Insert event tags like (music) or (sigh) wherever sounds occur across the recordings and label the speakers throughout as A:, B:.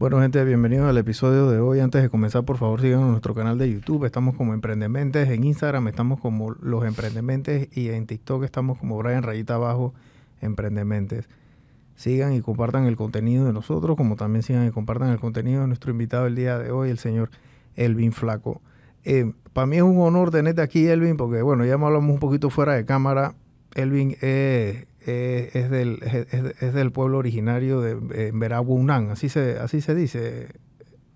A: Bueno, gente, bienvenidos al episodio de hoy. Antes de comenzar, por favor, síganos en nuestro canal de YouTube. Estamos como Emprendementes. En Instagram estamos como Los Emprendementes. Y en TikTok estamos como Brian Rayita Abajo Emprendementes. Sigan y compartan el contenido de nosotros, como también sigan y compartan el contenido de nuestro invitado el día de hoy, el señor Elvin Flaco. Eh, para mí es un honor tenerte aquí, Elvin, porque, bueno, ya me hablamos un poquito fuera de cámara. Elvin es eh, es, del, es, del pueblo originario de Emberá, Wunán, así se, así se dice.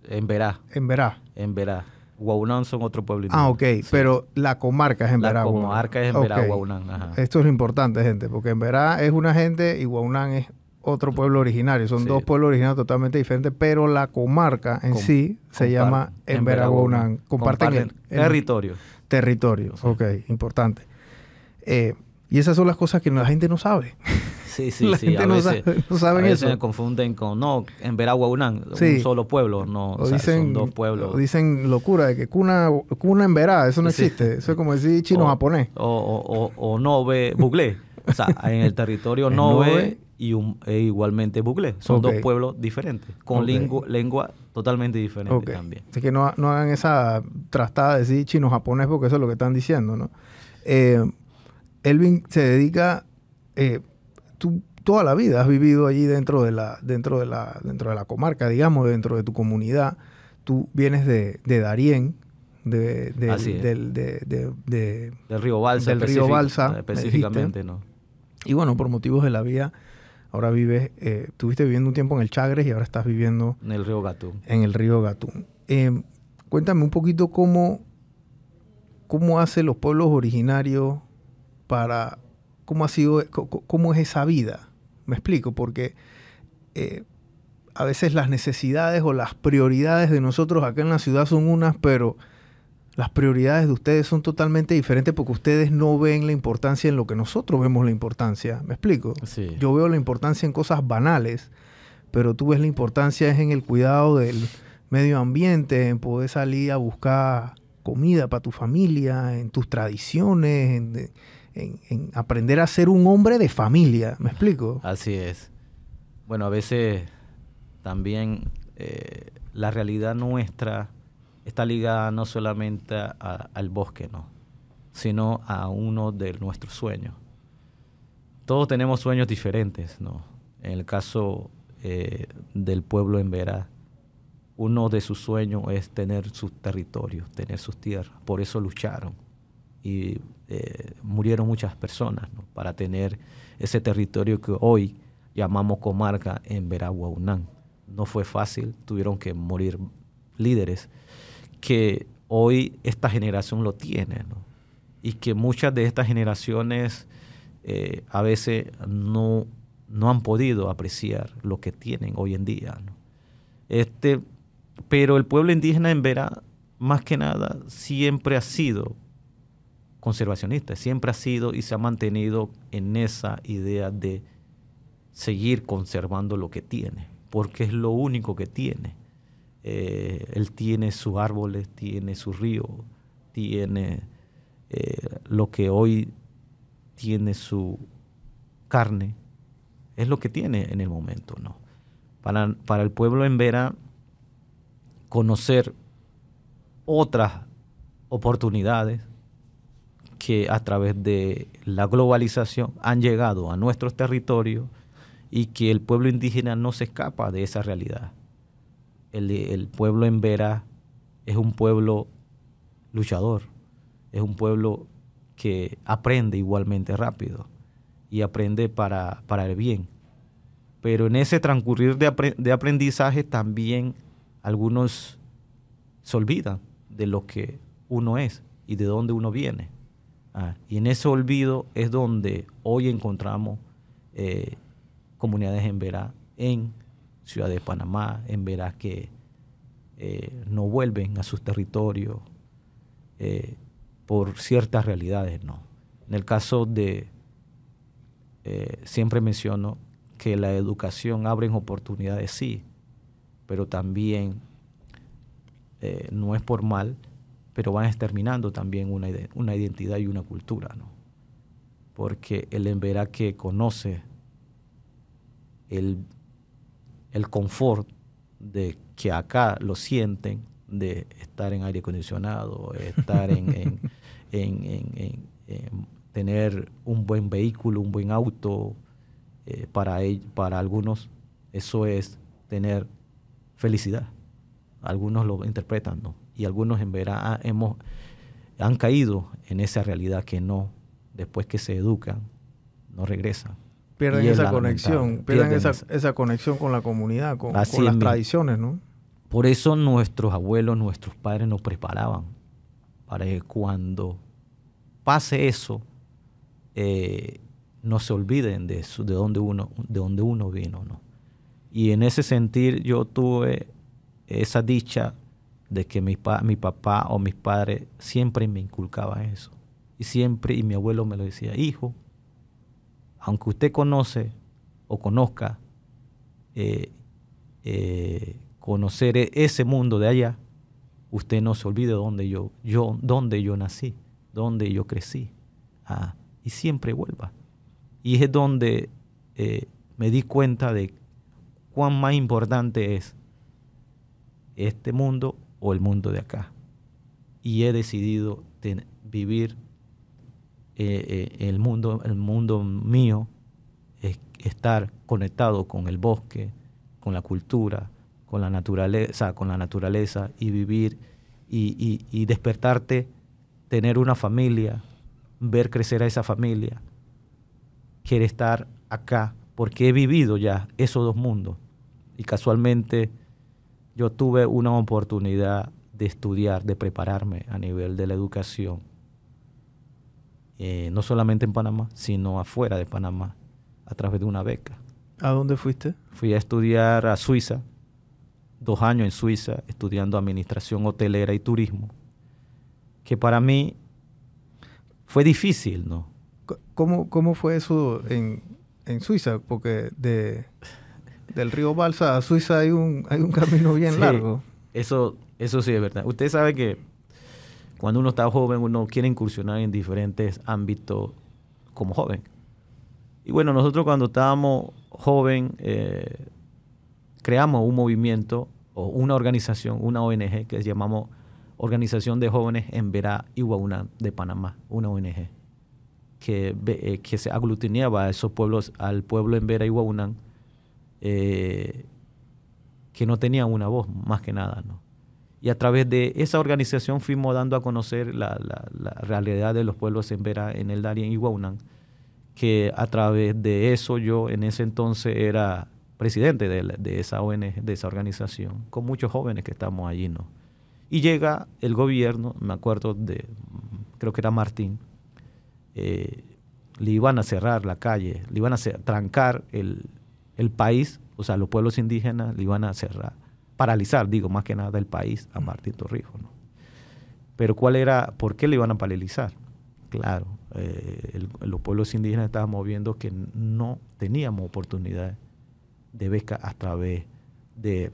B: En Verá.
A: En Verá.
B: En Verá. Guaunán son otro pueblo
A: Ah, ok, pero la comarca es en Verá.
B: La comarca es en Verá,
A: Esto es lo importante, gente, porque en Verá es una gente y Guaunán es otro pueblo originario. Son dos pueblos originarios totalmente diferentes, pero la comarca en sí se llama en Verá, Guaunán. Comparten, el,
B: territorio.
A: Territorio, ok, importante. Eh, y esas son las cosas que la gente no sabe. (laughs)
B: Sí, sí, (laughs) la Gente no, sabe, a veces se confunden con, no, en Veragua un solo pueblo, no, o dicen, son dos pueblos.
A: dicen locura de que cuna, cuna en Verá, eso no existe. Eso es como decir chino-japonés.
B: O, o, o, ve Buglé. o sea, (laughs) en el territorio Nove y un, e igualmente Buglé. Son dos pueblos diferentes, con lengua, totalmente diferente también.
A: Así que no, no hagan esa trastada de decir chino-japonés porque eso es lo que están diciendo, ¿no? Eh, Elvin se dedica, eh, tú toda la vida has vivido allí dentro de la, dentro de la, dentro de la comarca, digamos, dentro de tu comunidad. Tú vienes de, de Darién, de, del,
B: del río Balsa.
A: Del río Balsa.
B: Específicamente, ¿no?
A: Y bueno, por motivos de la vida, ahora vives, eh, estuviste viviendo un tiempo en el Chagres y ahora estás viviendo...
B: En el río Gatún.
A: En el río Gatún. Eh, cuéntame un poquito cómo, cómo hacen los pueblos originarios para cómo ha sido, cómo es esa vida. Me explico, porque eh, a veces las necesidades o las prioridades de nosotros acá en la ciudad son unas, pero las prioridades de ustedes son totalmente diferentes porque ustedes no ven la importancia en lo que nosotros vemos la importancia. ¿Me explico? Yo veo la importancia en cosas banales, pero tú ves la importancia es en el cuidado del medio ambiente, en poder salir a buscar comida para tu familia, en tus tradiciones, en, en, aprender a ser un hombre de familia. ¿Me explico?
B: Así es. Bueno, a veces también eh, la realidad nuestra está ligada no solamente al bosque, ¿no? sino a uno de nuestros sueños. Todos tenemos sueños diferentes, ¿no? En el caso eh, del pueblo en Verá, uno de sus sueños es tener sus territorios, tener sus tierras. Por eso lucharon y eh, murieron muchas personas para tener ese territorio que hoy llamamos comarca en Veraguaunán. No fue fácil, tuvieron que morir líderes que hoy esta generación lo tiene y que muchas de estas generaciones eh, a veces no, no han podido apreciar lo que tienen hoy en día. Este, pero el pueblo indígena en Verá, más que nada, siempre ha sido conservacionista, siempre ha sido y se ha mantenido en esa idea de seguir conservando lo que tiene, porque es lo único que tiene. Eh, él tiene sus árboles, tiene su río, tiene eh, lo que hoy tiene su carne, es lo que tiene en el momento, ¿no? Para, para el pueblo en Vera, conocer otras oportunidades, que a través de la globalización han llegado a nuestros territorios y que el pueblo indígena no se escapa de esa realidad. El, pueblo en Vera es un pueblo luchador, es un pueblo que aprende igualmente rápido y aprende para, para el bien. Pero en ese transcurrir de, de aprendizaje también algunos se olvidan de lo que uno es y de dónde uno viene. Ah, y en ese olvido es donde hoy encontramos eh, comunidades en Verá, en Ciudad de Panamá, en Verá que eh, no vuelven a sus territorios eh, por ciertas realidades. ¿no? En el caso de, siempre menciono que la educación abre oportunidades, sí, pero también no es por mal, pero van exterminando también una, una identidad y una cultura, ¿no? Porque el Emberá que conoce el, el confort de que acá lo sienten, de estar en aire acondicionado, estar en, (laughs) tener un buen vehículo, un buen auto, eh, para, para algunos eso es tener felicidad. Algunos lo interpretan, ¿no? Y algunos en verdad hemos, han caído en esa realidad que no, después que se educan, no regresan.
A: Pierden esa conexión, pierden, esa, conexión con la comunidad, con, las tradiciones, ¿no?
B: Por eso nuestros abuelos, nuestros padres nos preparaban para que cuando pase eso, eh, no se olviden de, de, dónde uno, de dónde uno vino. ¿no? Y en ese sentir yo tuve esa dicha de que mi, mi papá o mis padres siempre me inculcaban eso. Y siempre, y mi abuelo me lo decía, hijo, aunque usted conoce o conozca eh, eh, conocer e-, ese mundo de allá, usted no se olvide dónde yo, yo, dónde yo nací, dónde yo crecí. Ah, y siempre vuelva. Y es donde eh, me di cuenta de cuán más importante es este mundo o el mundo de acá. Y he decidido vivir eh, eh, el, mundo, el mundo mío, es estar conectado con el bosque, con la cultura, con la naturaleza, con la naturaleza y vivir y, despertarte, tener una familia, ver crecer a esa familia. Quiere estar acá porque he vivido ya esos dos mundos. Y casualmente yo tuve una oportunidad de estudiar, de prepararme a nivel de la educación, eh, no solamente en Panamá, sino afuera de Panamá, a través de una beca.
A: ¿A dónde fuiste?
B: Fui a estudiar a Suiza, dos años en Suiza estudiando administración hotelera y turismo, que para mí fue difícil, ¿no?
A: ¿Cómo, cómo fue eso en, Suiza? Porque de, del río Balsa a Suiza hay un, hay un camino bien largo.
B: Eso, eso sí es verdad. Usted sabe que cuando uno está joven, uno quiere incursionar en diferentes ámbitos como joven. Y bueno, nosotros cuando estábamos joven, eh, creamos un movimiento o una organización, una ONG que llamamos Organización de Jóvenes en Verá Iguauna de Panamá, una ONG que, eh, que se aglutinaba a esos pueblos, al pueblo en Vera Iguauna, eh, que no tenía una voz, más que nada, ¿no? Y a través de esa organización fuimos dando a conocer la, realidad de los pueblos en Vera, en el Darien y que a través de eso yo en ese entonces era presidente de, esa ONG, de esa organización, con muchos jóvenes que estamos allí, ¿no? Y llega el gobierno, me acuerdo de, creo que era Martín, eh, le iban a cerrar la calle, le iban a trancar el, país, o sea, los pueblos indígenas le iban a cerrar, paralizar, digo, más que nada el país a Martín Torrijos, ¿no? Pero ¿cuál era, por qué le iban a paralizar? Claro, eh, los pueblos indígenas estábamos viendo que no teníamos oportunidades de beca a través de,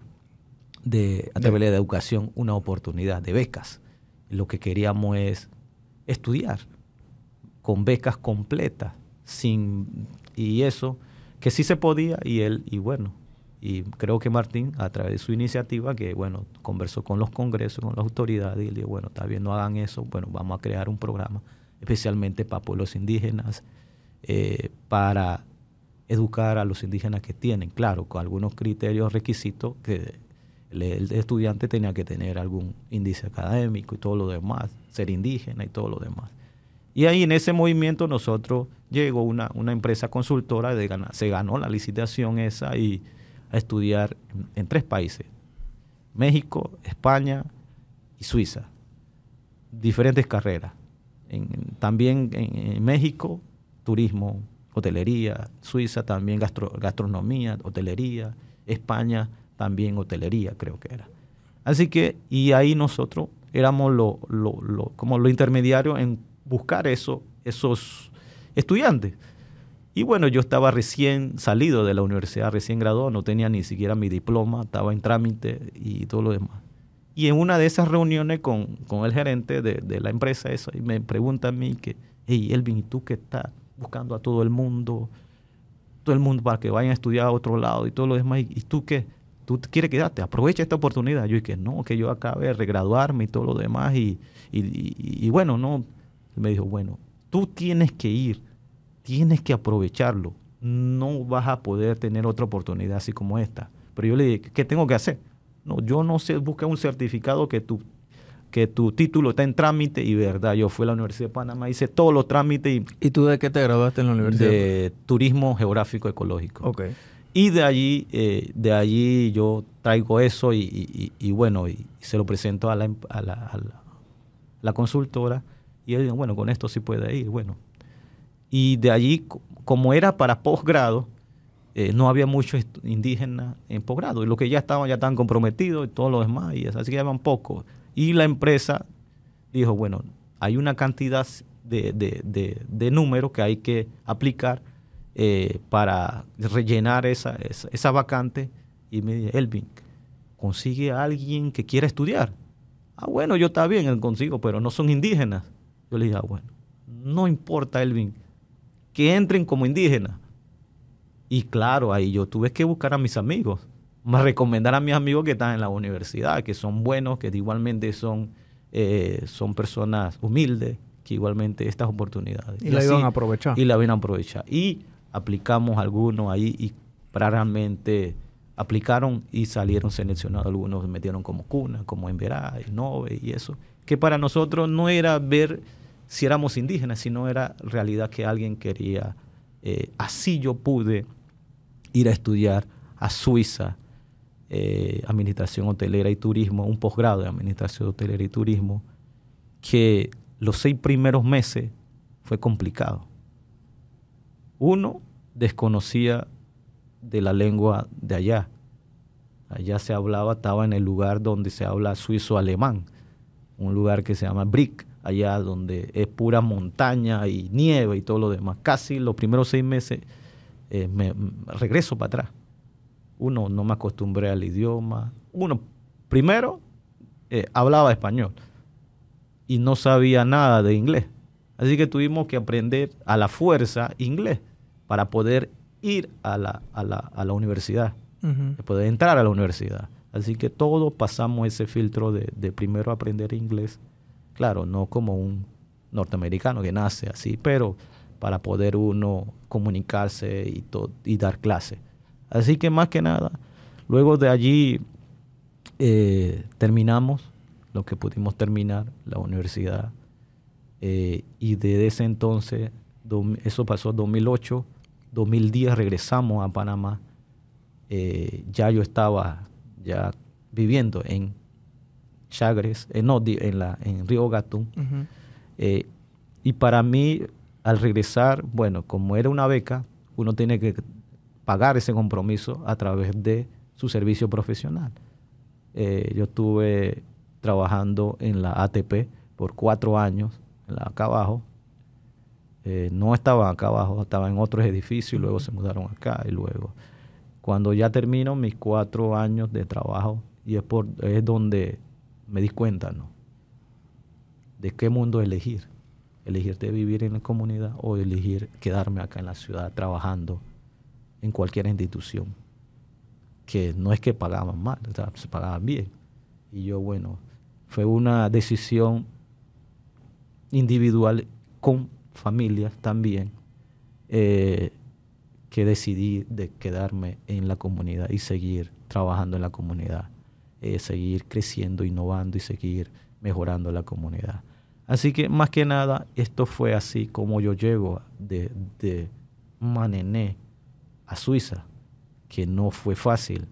B: de, a través de educación, una oportunidad de becas. Lo que queríamos es estudiar con becas completas, sin, y eso, que sí se podía, y él, y bueno, y creo que Martín, a través de su iniciativa, que bueno, conversó con los congresos, con las autoridades, y le dijo, bueno, está bien, no hagan eso, bueno, vamos a crear un programa especialmente para pueblos indígenas, eh, para educar a los indígenas que tienen, claro, con algunos criterios, requisitos que el, estudiante tenía que tener algún índice académico y todo lo demás, ser indígena y todo lo demás. Y ahí en ese movimiento nosotros llegó una, una empresa consultora, de se ganó la licitación esa y a estudiar en, tres países, México, España y Suiza, diferentes carreras. también en México, turismo, hotelería, Suiza también gastronomía, hotelería, España también hotelería, creo que era. Así que, y ahí nosotros éramos lo, como los intermediarios en buscar eso, esos estudiantes. Y bueno, yo estaba recién salido de la universidad, recién graduado, no tenía ni siquiera mi diploma, estaba en trámite y todo lo demás. Y en una de esas reuniones con, el gerente de, la empresa, eso, y me pregunta a mí que, hey, Elvin, ¿y tú qué estás? buscando a todo el mundo, todo el mundo para que vayan a estudiar a otro lado y todo lo demás. ¿Y tú qué? tú quieres quedarte, aprovecha esta oportunidad. Yo dije, no, que yo acabe de regraduarme y todo lo demás. Y, y, bueno, no. Me dijo, bueno, tú tienes que ir, tienes que aprovecharlo. No vas a poder tener otra oportunidad así como esta. Pero yo le dije, ¿qué tengo que hacer? No, yo no sé, busca un certificado que tu, que tu título está en trámite y verdad, yo fui a la Universidad de Panamá, hice todos los trámites. Y,
A: ¿Y tú de qué te graduaste en la universidad?
B: De Turismo Geográfico Ecológico.
A: Ok.
B: Y de allí, eh, de allí yo traigo eso y, bueno, y se lo presento a la, a la, consultora y él dice, bueno, con esto sí puede ir, bueno. Y de allí, como era para posgrado, eh, no había muchos indígenas en posgrado, y los que ya estaban, ya estaban comprometidos y todo lo demás, y así que habían pocos. Y la empresa dijo, bueno, hay una cantidad de, de, de números que hay que aplicar eh, para rellenar esa, esa, vacante y me dice, Elvin, consigue a alguien que quiera estudiar. Ah, bueno, yo está bien, consigo, pero no son indígenas. Yo le dije, ah, bueno, no importa, Elvin, que entren como indígenas. Y claro, ahí yo tuve que buscar a mis amigos, más recomendar a mis amigos que están en la universidad, que son buenos, que igualmente son, eh, son personas humildes, que igualmente estas oportunidades.
A: Y, la iban a aprovechar.
B: Y la iban a aprovechar. Y aplicamos algunos ahí y realmente aplicaron y salieron seleccionados. Algunos metieron como cuna, como en Verá, y Nove y eso. Que para nosotros no era ver si éramos indígenas, sino era realidad que alguien quería. Eh, así yo pude ir a estudiar a Suiza, eh, Administración Hotelera y Turismo, un posgrado de Administración Hotelera y Turismo, que los seis primeros meses fue complicado uno desconocía de la lengua de allá. Allá se hablaba, estaba en el lugar donde se habla suizo-alemán, un lugar que se llama Brick, allá donde es pura montaña y nieve y todo lo demás. Casi los primeros seis meses eh, me, regreso para atrás. Uno, no me acostumbré al idioma. Uno, primero, eh, hablaba español y no sabía nada de inglés. Así que tuvimos que aprender a la fuerza inglés para poder ir a la, a la, a la universidad, poder entrar a la universidad. Así que todos pasamos ese filtro de, de, primero aprender inglés, claro, no como un norteamericano que nace así, pero para poder uno comunicarse y, dar clase. Así que más que nada, luego de allí eh, terminamos lo que pudimos terminar, la universidad, eh, y desde ese entonces, eso pasó en 2008, 2010 regresamos a Panamá. Eh, ya yo estaba ya viviendo en Chagres, en, no, en, la, en Río Gatún. Eh, y para mí, al regresar, bueno, como era una beca, uno tiene que pagar ese compromiso a través de su servicio profesional. Eh, yo estuve trabajando en la ATP por cuatro años, acá abajo, eh, no estaban acá abajo, estaban en otros edificios y luego se mudaron acá y luego cuando ya termino mis cuatro años de trabajo y es, por, es donde me di cuenta, ¿no? De qué mundo elegir. Elegir de vivir en la comunidad o elegir quedarme acá en la ciudad trabajando en cualquier institución. Que no es que pagaban mal, se pagaban bien. Y yo, bueno, fue una decisión individual con familias también, eh, que decidí de quedarme en la comunidad y seguir trabajando en la comunidad, eh, seguir creciendo, innovando y seguir mejorando la comunidad. Así que más que nada, esto fue así como yo llego de, de Manené a Suiza, que no fue fácil,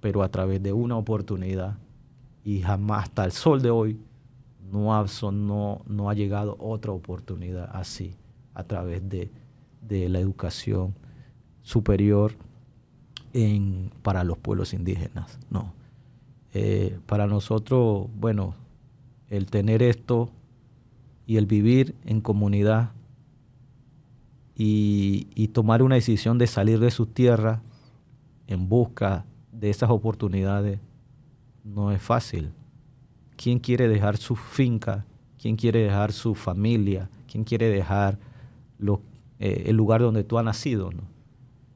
B: pero a través de una oportunidad y jamás hasta el sol de hoy no ha, no, no ha llegado otra oportunidad así a través de, la educación superior en, para los pueblos indígenas. No. Eh, para nosotros, bueno, el tener esto y el vivir en comunidad y, tomar una decisión de salir de su tierra en busca de esas oportunidades no es fácil. ¿Quién quiere dejar su finca? ¿Quién quiere dejar su familia? ¿Quién quiere dejar eh, el lugar donde tú has nacido?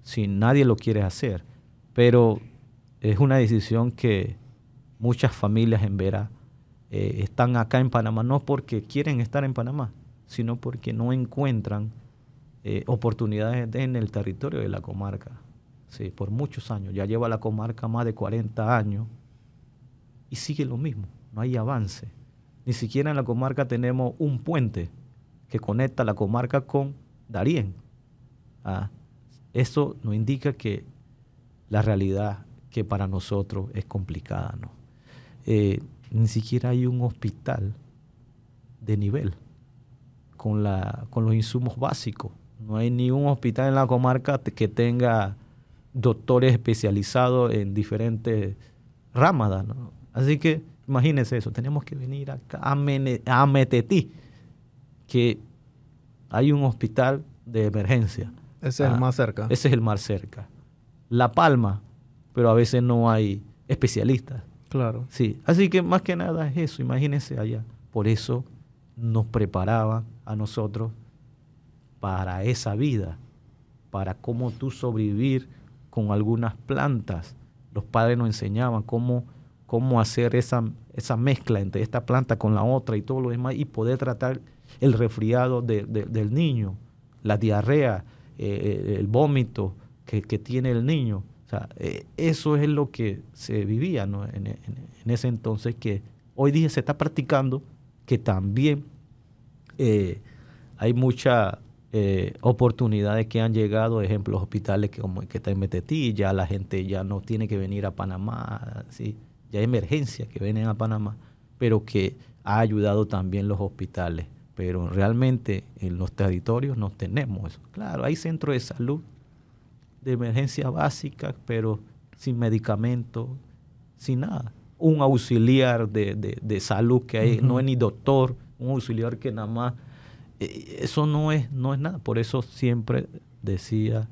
B: Si nadie lo quiere hacer. Pero es una decisión que muchas familias en Vera eh, están acá en Panamá, no porque quieren estar en Panamá, sino porque no encuentran eh, oportunidades en el territorio de la comarca. Sí, por muchos años. Ya lleva la comarca más de 40 años y sigue lo mismo. No hay avance. Ni siquiera en la comarca tenemos un puente que conecta la comarca con Darién. Ah, eso nos indica que la realidad que para nosotros es complicada. ¿no? Eh, ni siquiera hay un hospital de nivel con, la, con los insumos básicos. No hay ni un hospital en la comarca que tenga doctores especializados en diferentes ramas. Así que imagínense eso, tenemos que venir acá a, a Metetí, que hay un hospital de emergencia.
A: Ese es el ah, más cerca.
B: Ese es el más cerca. La Palma, pero a veces no hay especialistas.
A: Claro.
B: Sí, así que más que nada es eso, imagínense allá. Por eso nos preparaban a nosotros para esa vida, para cómo tú sobrevivir con algunas plantas. Los padres nos enseñaban cómo, cómo hacer esa, esa mezcla entre esta planta con la otra y todo lo demás y poder tratar el resfriado del niño, la diarrea, eh, eh, el vómito que, tiene el niño. O sea, eh, eso es lo que se vivía en, ese entonces que hoy día se está practicando, que también hay mucha eh, oportunidades que han llegado, ejemplos hospitales que como que está en Metetí, ya la gente ya no tiene que venir a Panamá, ¿sí? ya hay emergencias que vienen a Panamá, pero que ha ayudado también los hospitales. Pero realmente en los territorios no tenemos eso. Claro, hay centros de salud de emergencia básica, pero sin medicamentos, sin nada. Un auxiliar de, salud que hay, no es ni doctor, un auxiliar que nada más eh, eso no es, no es nada. Por eso siempre decía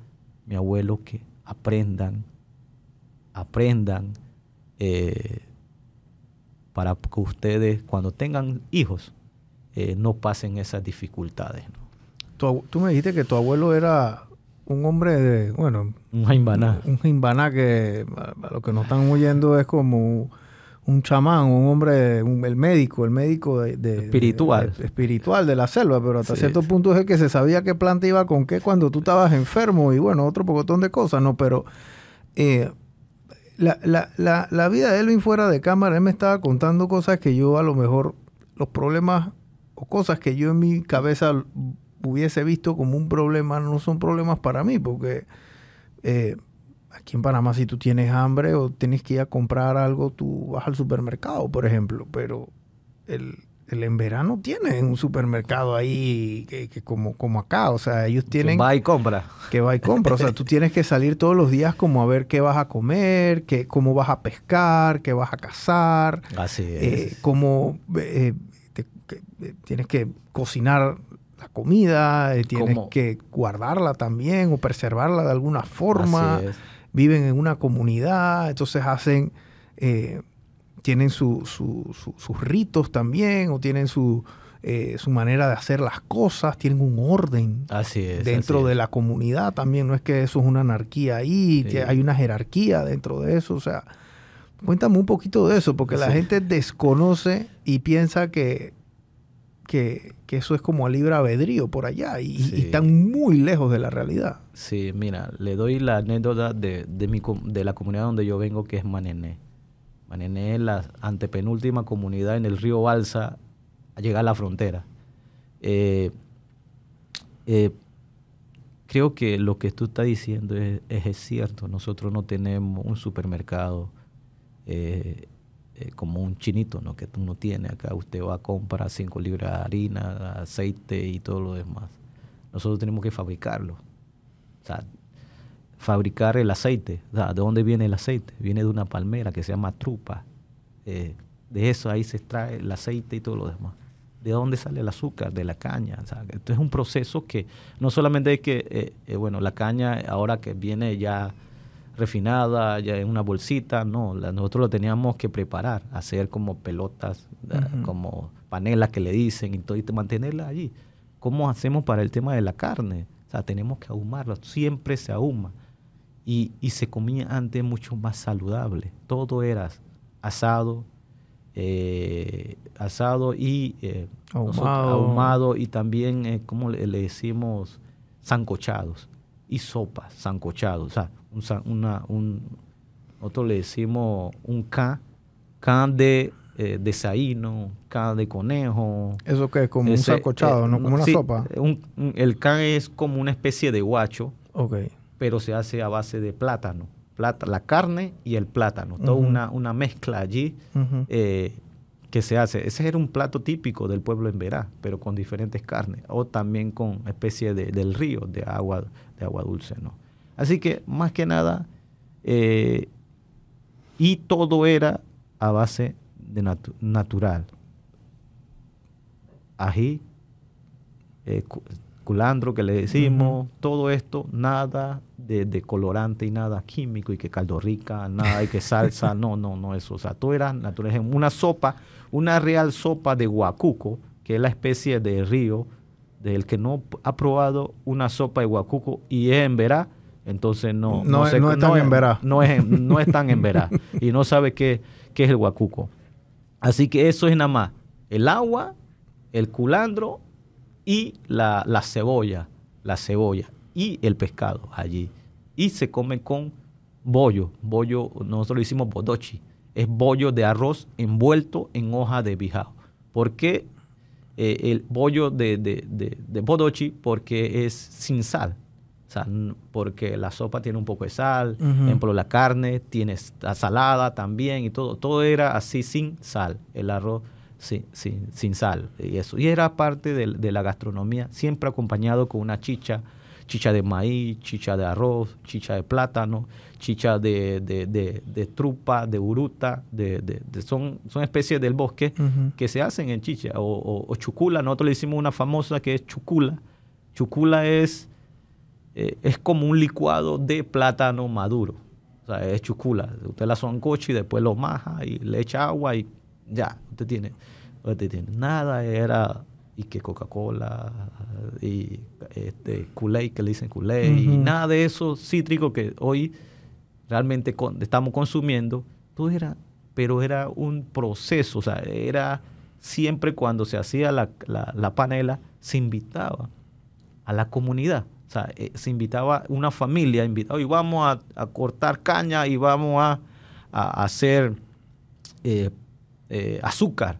B: mi abuelo que aprendan, aprendan eh, para que ustedes cuando tengan hijos eh, no pasen esas dificultades.
A: Tú, me dijiste que tu abuelo era un hombre de, bueno,
B: un jaimbaná.
A: Un jaimbaná que a, lo que nos están oyendo es como un chamán, un hombre, el médico, el médico de,
B: espiritual.
A: espiritual de la selva, pero hasta cierto punto es el que se sabía qué planta iba con qué cuando tú estabas enfermo y bueno, otro pocotón de cosas, ¿no? Pero eh, la, la, la, la, vida de Elvin fuera de cámara, él me estaba contando cosas que yo a lo mejor, los problemas o cosas que yo en mi cabeza hubiese visto como un problema, no son problemas para mí, porque... Eh, aquí en Panamá si tú tienes hambre o tienes que ir a comprar algo, tú vas al supermercado, por ejemplo, pero el, en verano tienen un supermercado ahí que, como, como acá, o sea, ellos tienen...
B: Que va y compra.
A: Que va y compra, o sea, tú tienes que salir todos los días como a ver qué vas a comer, qué, cómo vas a pescar, qué vas a cazar.
B: Así
A: eh, es. cómo eh, eh, tienes que cocinar la comida, tienes que guardarla también o preservarla de alguna forma. Viven en una comunidad, entonces hacen, eh, tienen sus ritos también, o tienen su, eh, su manera de hacer las cosas, tienen un orden
B: así es,
A: dentro de la comunidad también, no es que eso es una anarquía ahí, hay una jerarquía dentro de eso, o sea, cuéntame un poquito de eso, porque la gente desconoce y piensa que que, eso es como a libre albedrío por allá y, están muy lejos de la realidad.
B: Sí, mira, le doy la anécdota de, mi, de la comunidad donde yo vengo, que es Manené. Manené es la antepenúltima comunidad en el río Balsa a llegar a la frontera. Eh, eh, creo que lo que tú estás diciendo es, es, cierto. Nosotros no tenemos un supermercado eh, eh, como un chinito ¿no? que uno tiene acá. Usted va a comprar 5 libras de harina, aceite y todo lo demás. Nosotros tenemos que fabricarlo. O sea, fabricar el aceite. ¿De dónde viene el aceite? Viene de una palmera que se llama trupa. Eh, de eso ahí se extrae el aceite y todo lo demás. ¿De dónde sale el azúcar? De la caña. Esto es un proceso que no solamente es que, eh, bueno, la caña ahora que viene ya refinada, ya en una bolsita, no, nosotros lo teníamos que preparar, hacer como pelotas, como panelas que le dicen y todo, y mantenerla allí. ¿Cómo hacemos para el tema de la carne? O sea, tenemos que ahumarla, siempre se ahuma. y, se comía antes mucho más saludable. Todo era asado, eh, asado y eh, ahumado. y también, eh, como le, decimos, sancochados y sopas, sancochados. O sea, un, una, un, nosotros le decimos un can, can de eh, de saíno, can de conejo.
A: ¿Eso que es como un sancochado, no como una sopa?
B: el can es como una especie de guacho,
A: okay.
B: pero se hace a base de plátano. Plata, la carne y el plátano, toda una, una, mezcla allí eh, que se hace. Ese era un plato típico del pueblo en Verá, pero con diferentes carnes, o también con especie de, del río, de agua, de agua dulce. ¿no? Así que, más que nada, eh, y todo era a base de natural. Ají, eh, culandro que le decimos, todo esto, nada de, colorante y nada químico y que caldo rica, nada y que salsa, (laughs) no, no, no, eso. O sea, todo era natural. Una sopa, una real sopa de guacuco, que es la especie de río del que no ha probado una sopa de guacuco y es en verá, entonces no,
A: no, es, tan en verá.
B: No es, no es tan en verá (laughs) y no sabe qué, qué es el guacuco. Así que eso es nada más el agua, el culandro y la, cebolla, la cebolla y el pescado allí. Y se come con bollo, bollo, nosotros lo hicimos bodochi, es bollo de arroz envuelto en hoja de bijao. ¿Por qué eh, el bollo de, de, de bodochi? Porque es sin sal. O sea, porque la sopa tiene un poco de sal, por ejemplo, la carne tiene salada también y todo. Todo era así sin sal, el arroz sin, sin, sal y eso. Y era parte de, la gastronomía, siempre acompañado con una chicha, chicha de maíz, chicha de arroz, chicha de plátano, chicha de, de, trupa, de uruta, de, son, son especies del bosque que se hacen en chicha. O, o, chucula, nosotros le hicimos una famosa que es chucula. Chucula es eh, es como un licuado de plátano maduro. O sea, es chucula. Usted la soncocha y después lo maja y le echa agua y ya, usted tiene, usted tiene. Nada era y que Coca-Cola y este Kool-Aid, que le dicen Kool-Aid, y nada de eso cítrico que hoy realmente estamos consumiendo, todo era, pero era un proceso, o sea, era siempre cuando se hacía la, la panela, se invitaba a la comunidad. O sea, eh, se invitaba una familia, invitaba, y vamos a, cortar caña y vamos a, hacer eh, eh, azúcar.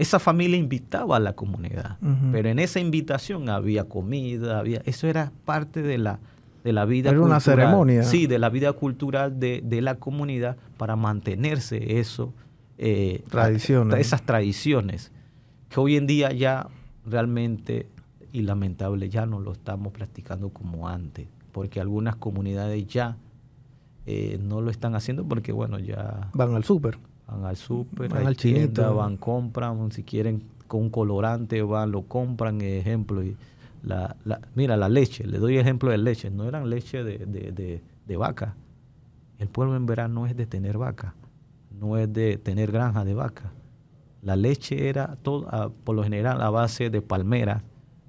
B: Esa familia invitaba a la comunidad, pero en esa invitación había comida, había, eso era parte de la, de la vida
A: era una ceremonia.
B: Sí, de la vida cultural de, la comunidad para mantenerse eso.
A: tradiciones.
B: esas tradiciones que hoy en día ya realmente y lamentable ya no lo estamos practicando como antes, porque algunas comunidades ya eh, no lo están haciendo porque, bueno, ya...
A: Van al súper.
B: Van al súper, van al chinito. van, compran, si quieren con un colorante, van, lo compran, ejemplo. Y la, la, mira, la leche, le doy ejemplo de leche, no eran leche de, de, de, vaca. El pueblo en verano no es de tener vaca, no es de tener granja de vaca. La leche era toda, por lo general a base de palmeras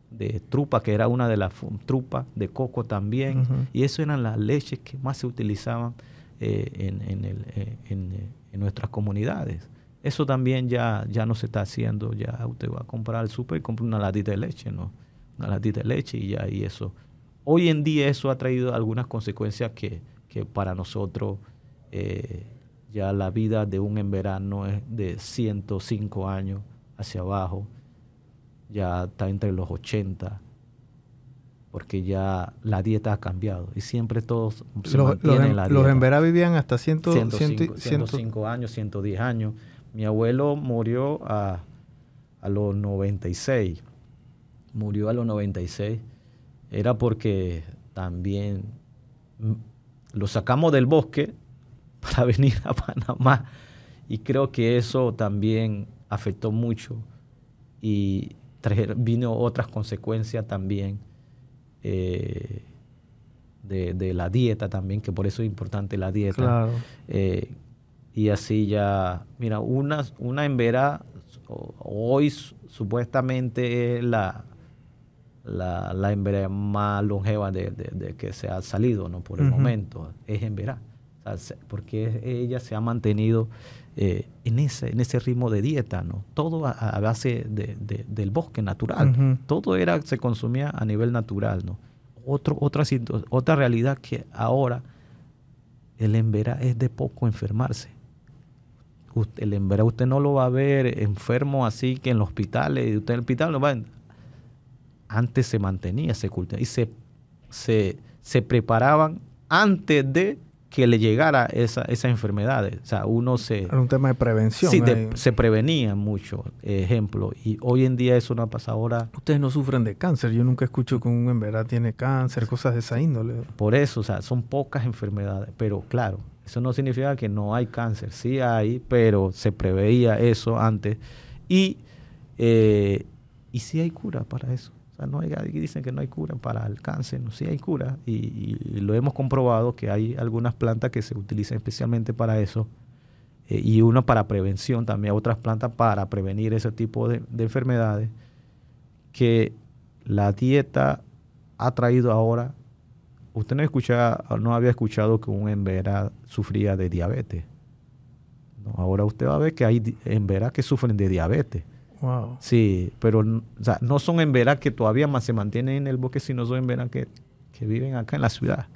B: de trupa, que era una de las trupas, de coco también, y eso eran las leches que más se utilizaban eh, en, en, el, eh, eh, en, nuestras comunidades. Eso también ya, ya no se está haciendo, ya usted va a comprar al súper y compra una latita de leche, ¿no? Una latita de leche y ya, y eso. Hoy en día eso ha traído algunas consecuencias que, que para nosotros ya la vida de un en verano es de 105 años hacia abajo ya está entre los 80, porque ya la dieta ha cambiado y siempre todos
A: se los, en, la dieta. Los en Verá vivían hasta
B: 105, años, 110 años. Mi abuelo murió a, a los 96. Murió a los 96. Era porque también lo sacamos del bosque (laughs) para venir a Panamá y creo que eso también afectó mucho y vino otras consecuencias también eh, de, la dieta también, que por eso es importante la dieta. Eh, y así ya, mira, una, una hoy supuestamente es la, la, la más longeva de, de, que se ha salido ¿no? por el momento, es hembra. porque ella se ha mantenido eh, en, ese, en ese ritmo de dieta, ¿no? Todo a, base de, del bosque natural. Todo era, se consumía a nivel natural, ¿no? Otro, otra, otra realidad que ahora el emberá es de poco enfermarse. el emberá usted no lo va a ver enfermo así que en los hospitales, usted en el hospital no va antes se mantenía ese culto y se, se, se preparaban antes de que le llegara esa, esas enfermedades. O sea, uno se...
A: Era un tema de prevención.
B: Sí, se prevenía mucho, ejemplo. Y hoy en día eso no pasa ahora.
A: Ustedes no sufren de cáncer. Yo nunca escucho que un en verdad tiene cáncer, cosas de esa índole.
B: Por eso, o sea, son pocas enfermedades. Pero claro, eso no significa que no hay cáncer. Sí hay, pero se preveía eso antes. Y, eh, y sí hay cura para eso no hay, dicen que no hay cura para el cáncer, no, sí hay cura y, lo hemos comprobado que hay algunas plantas que se utilizan especialmente para eso eh, y una para prevención, también otras plantas para prevenir ese tipo de, enfermedades que la dieta ha traído ahora. Usted no, escucha, no había escuchado que un embera sufría de diabetes. ahora usted va a ver que hay emberas que sufren de diabetes. Sí, pero no son emberas que todavía más se mantienen en el bosque, sino son emberas que, que viven acá en la ciudad.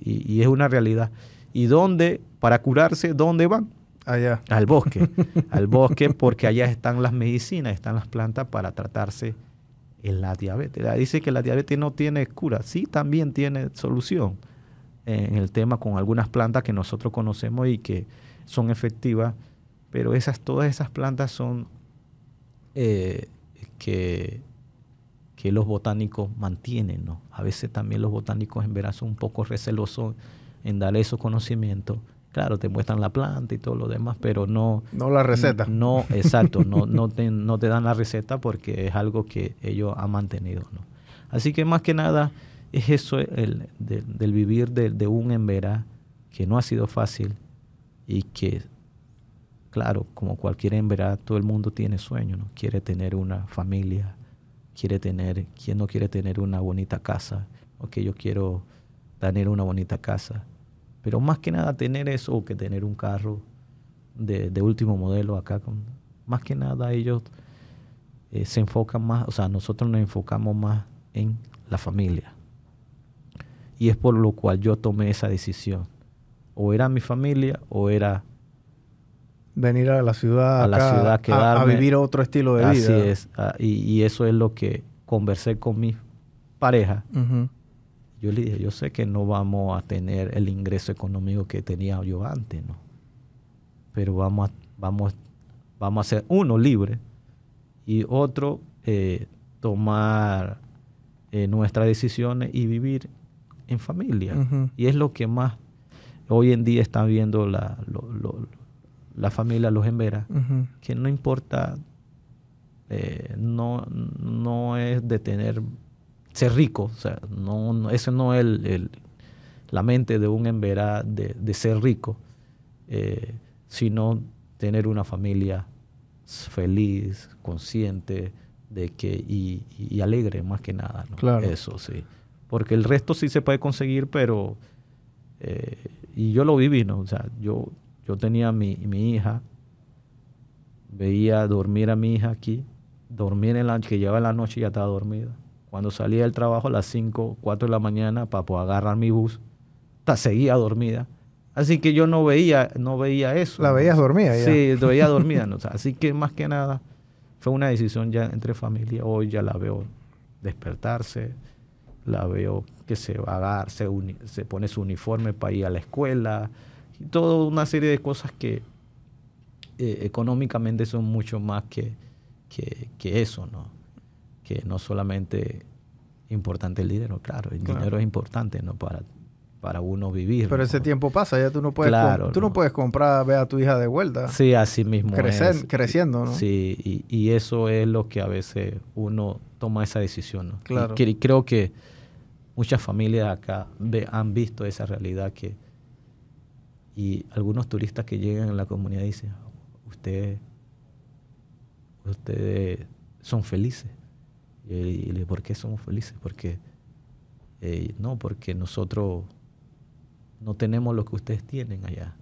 B: y, es una realidad. ¿Y dónde, para curarse, dónde van?
A: Allá.
B: Al bosque. (laughs) al bosque porque allá están las medicinas, están las plantas para tratarse en la diabetes. Dice que la diabetes no tiene cura. Sí, también tiene solución en el tema con algunas plantas que nosotros conocemos y que son efectivas, pero esas, todas esas plantas son eh, que, que los botánicos mantienen. ¿no? A veces también los botánicos en verano son un poco recelosos en dar esos conocimientos. Claro, te muestran la planta y todo lo demás, pero no...
A: No la receta.
B: No, exacto, no, (laughs) no, te, no te dan la receta porque es algo que ellos han mantenido. ¿no? Así que más que nada es eso el, del vivir de, de un emberá que no ha sido fácil y que Claro, como cualquier hembra, todo el mundo tiene sueños, ¿no? Quiere tener una familia, quiere tener, ¿quién no quiere tener una bonita casa? O que yo quiero tener una bonita casa. Pero más que nada tener eso que tener un carro de, último modelo acá. Más que nada ellos eh, se enfocan más, o sea, nosotros nos enfocamos más en la familia. Y es por lo cual yo tomé esa decisión. O era mi familia o era
A: venir a la ciudad,
B: a, la ciudad
A: quedarme, a, vivir otro estilo de vida.
B: Así es, ah, y, eso es lo que conversé con mi pareja. Yo le dije, yo sé que no vamos a tener el ingreso económico que tenía yo antes, ¿no? Pero vamos a, vamos, vamos a ser uno libre y otro eh, tomar eh, nuestras decisiones y vivir en familia. Y es lo que más hoy en día está viendo la, la familia Los Embera, que no importa, eh, no, no es de tener, ser rico, o sea, no, no ese no es el, la mente de un Embera de, de ser rico, eh, sino tener una familia feliz, consciente de que y, alegre más que nada,
A: Claro.
B: Eso sí. Porque el resto sí se puede conseguir, pero eh, y yo lo viví, ¿no? O sea, yo yo tenía mi, mi hija, veía dormir a mi hija aquí, dormir en la que lleva la noche y ya estaba dormida. Cuando salía del trabajo a las 5, 4 de la mañana para poder agarrar mi bus, seguía dormida. Así que yo no veía, no veía eso.
A: ¿La veías dormida ya?
B: Sí, (laughs) veía dormida. así que más que nada fue una decisión ya entre familia. Hoy ya la veo despertarse, la veo que se va a se, se pone su uniforme para ir a la escuela, y toda una serie de cosas que eh, económicamente son mucho más que, que, eso, ¿no? Que no solamente importante el dinero, claro, el dinero es importante, ¿no? Para, para uno vivir.
A: Pero ese tiempo pasa, ya tú no puedes, tú no. puedes comprar, ver a tu hija de vuelta.
B: Sí, así mismo.
A: Creciendo, ¿no?
B: Sí, y, y, eso es lo que a veces uno toma esa decisión, ¿no?
A: Claro.
B: Y, creo que muchas familias acá han visto esa realidad que y algunos turistas que llegan a la comunidad dicen, ustedes, ustedes son felices. Y, y le ¿por qué somos felices? Porque, eh, no, porque nosotros no tenemos lo que ustedes tienen allá.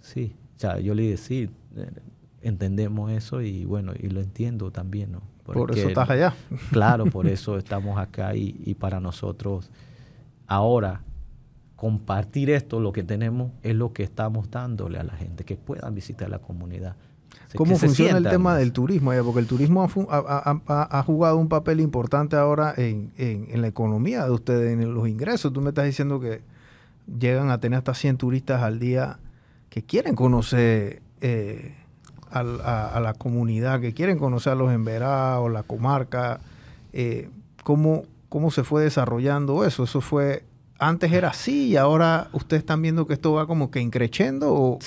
B: Sí, o sea, yo le dije, sí, entendemos eso y bueno, y lo entiendo también, ¿no?
A: por eso estás allá.
B: Claro, por (laughs) eso estamos acá y, y para nosotros ahora compartir esto, lo que tenemos, es lo que estamos dándole a la gente, que puedan visitar la comunidad.
A: ¿Cómo funciona el tema del turismo? Porque el turismo ha, jugado un papel importante ahora en, la economía de ustedes, en los ingresos. Tú me estás diciendo que llegan a tener hasta 100 turistas al día que quieren conocer eh, a, la comunidad, que quieren conocer a los emberados, la comarca. Eh, ¿cómo, ¿Cómo se fue desarrollando eso? ¿Eso fue antes era así y ahora ustedes están viendo que esto va como que increciendo o,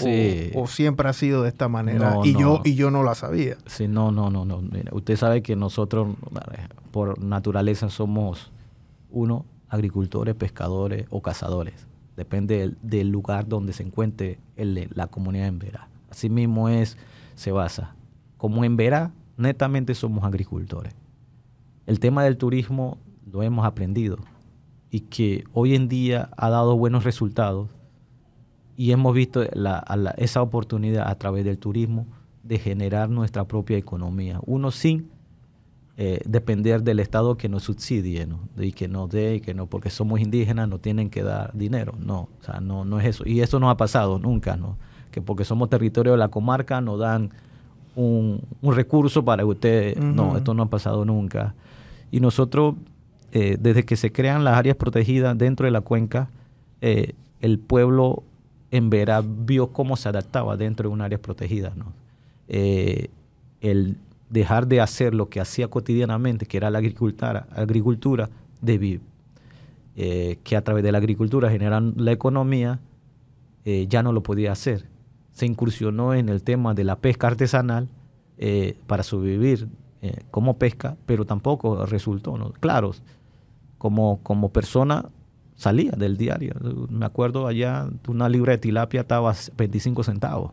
A: o, siempre ha sido de esta manera y yo y yo no la sabía.
B: Sí, no, no, no, no. usted sabe que nosotros por naturaleza somos uno agricultores, pescadores o cazadores. Depende del, lugar donde se encuentre el, la comunidad en Verá. Así mismo es, se basa. Como en Verá, netamente somos agricultores. El tema del turismo lo hemos aprendido y que hoy en día ha dado buenos resultados y hemos visto esa oportunidad a través del turismo de generar nuestra propia economía. Uno sin eh, depender del Estado que nos subsidie ¿no? y que nos dé, que no, porque somos indígenas no tienen que dar dinero. No, o sea, no, no es eso. Y eso no ha pasado nunca, ¿no? Que porque somos territorio de la comarca nos dan un, recurso para que usted... No, esto no ha pasado nunca. Y nosotros eh, desde que se crean las áreas protegidas dentro de la cuenca, eh, el pueblo en Vera vio cómo se adaptaba dentro de un área protegida. Eh, el dejar de hacer lo que hacía cotidianamente, que era la agricultura, agricultura de vivir, que a través de la agricultura generan la economía, ya no lo podía hacer. Se incursionó en el tema de la pesca artesanal para sobrevivir como pesca, pero tampoco resultó. ¿no? Claro, como, como persona salía del diario. Me acuerdo allá, una libra de tilapia estaba a 25 centavos.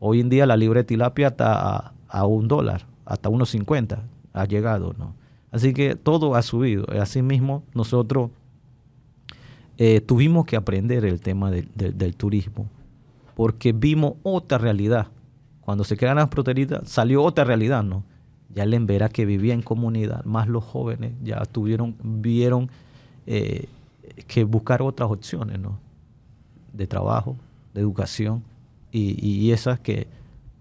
B: Hoy en día la libra de tilapia está a, un dólar, hasta unos 50 ha llegado, ¿no? Así que todo ha subido. Asimismo, nosotros eh, tuvimos que aprender el tema del turismo, porque vimos otra realidad. Cuando se crearon las proteínas, salió otra realidad, ¿no? Ya el Embera que vivía en comunidad, más los jóvenes, ya tuvieron, vieron eh, que buscar otras opciones, ¿no? De trabajo, de educación, y, esas que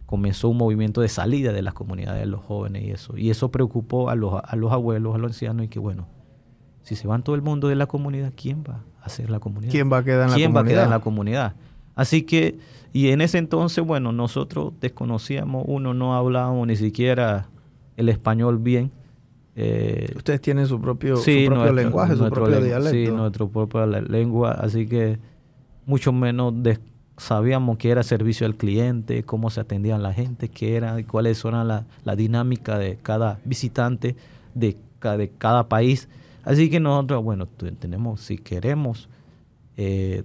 B: comenzó un movimiento de salida de las comunidades de los jóvenes y eso. Y eso preocupó a los, a los abuelos, a los ancianos, y que bueno, si se van todo el mundo de la comunidad, ¿quién va a hacer la comunidad?
A: ¿Quién va a quedar en la
B: ¿Quién
A: va a
B: quedar en la comunidad? Así que, y en ese entonces, bueno, nosotros desconocíamos, uno no hablábamos ni siquiera el español bien.
A: Eh, Ustedes tienen su propio, lenguaje, su propio dialecto.
B: Sí, nuestra propia lengua, así que mucho menos sabíamos qué era servicio al cliente, cómo se atendían la gente, qué era y cuáles eran la, la dinámica de cada visitante de, de cada país. Así que nosotros, bueno, tenemos, si queremos eh,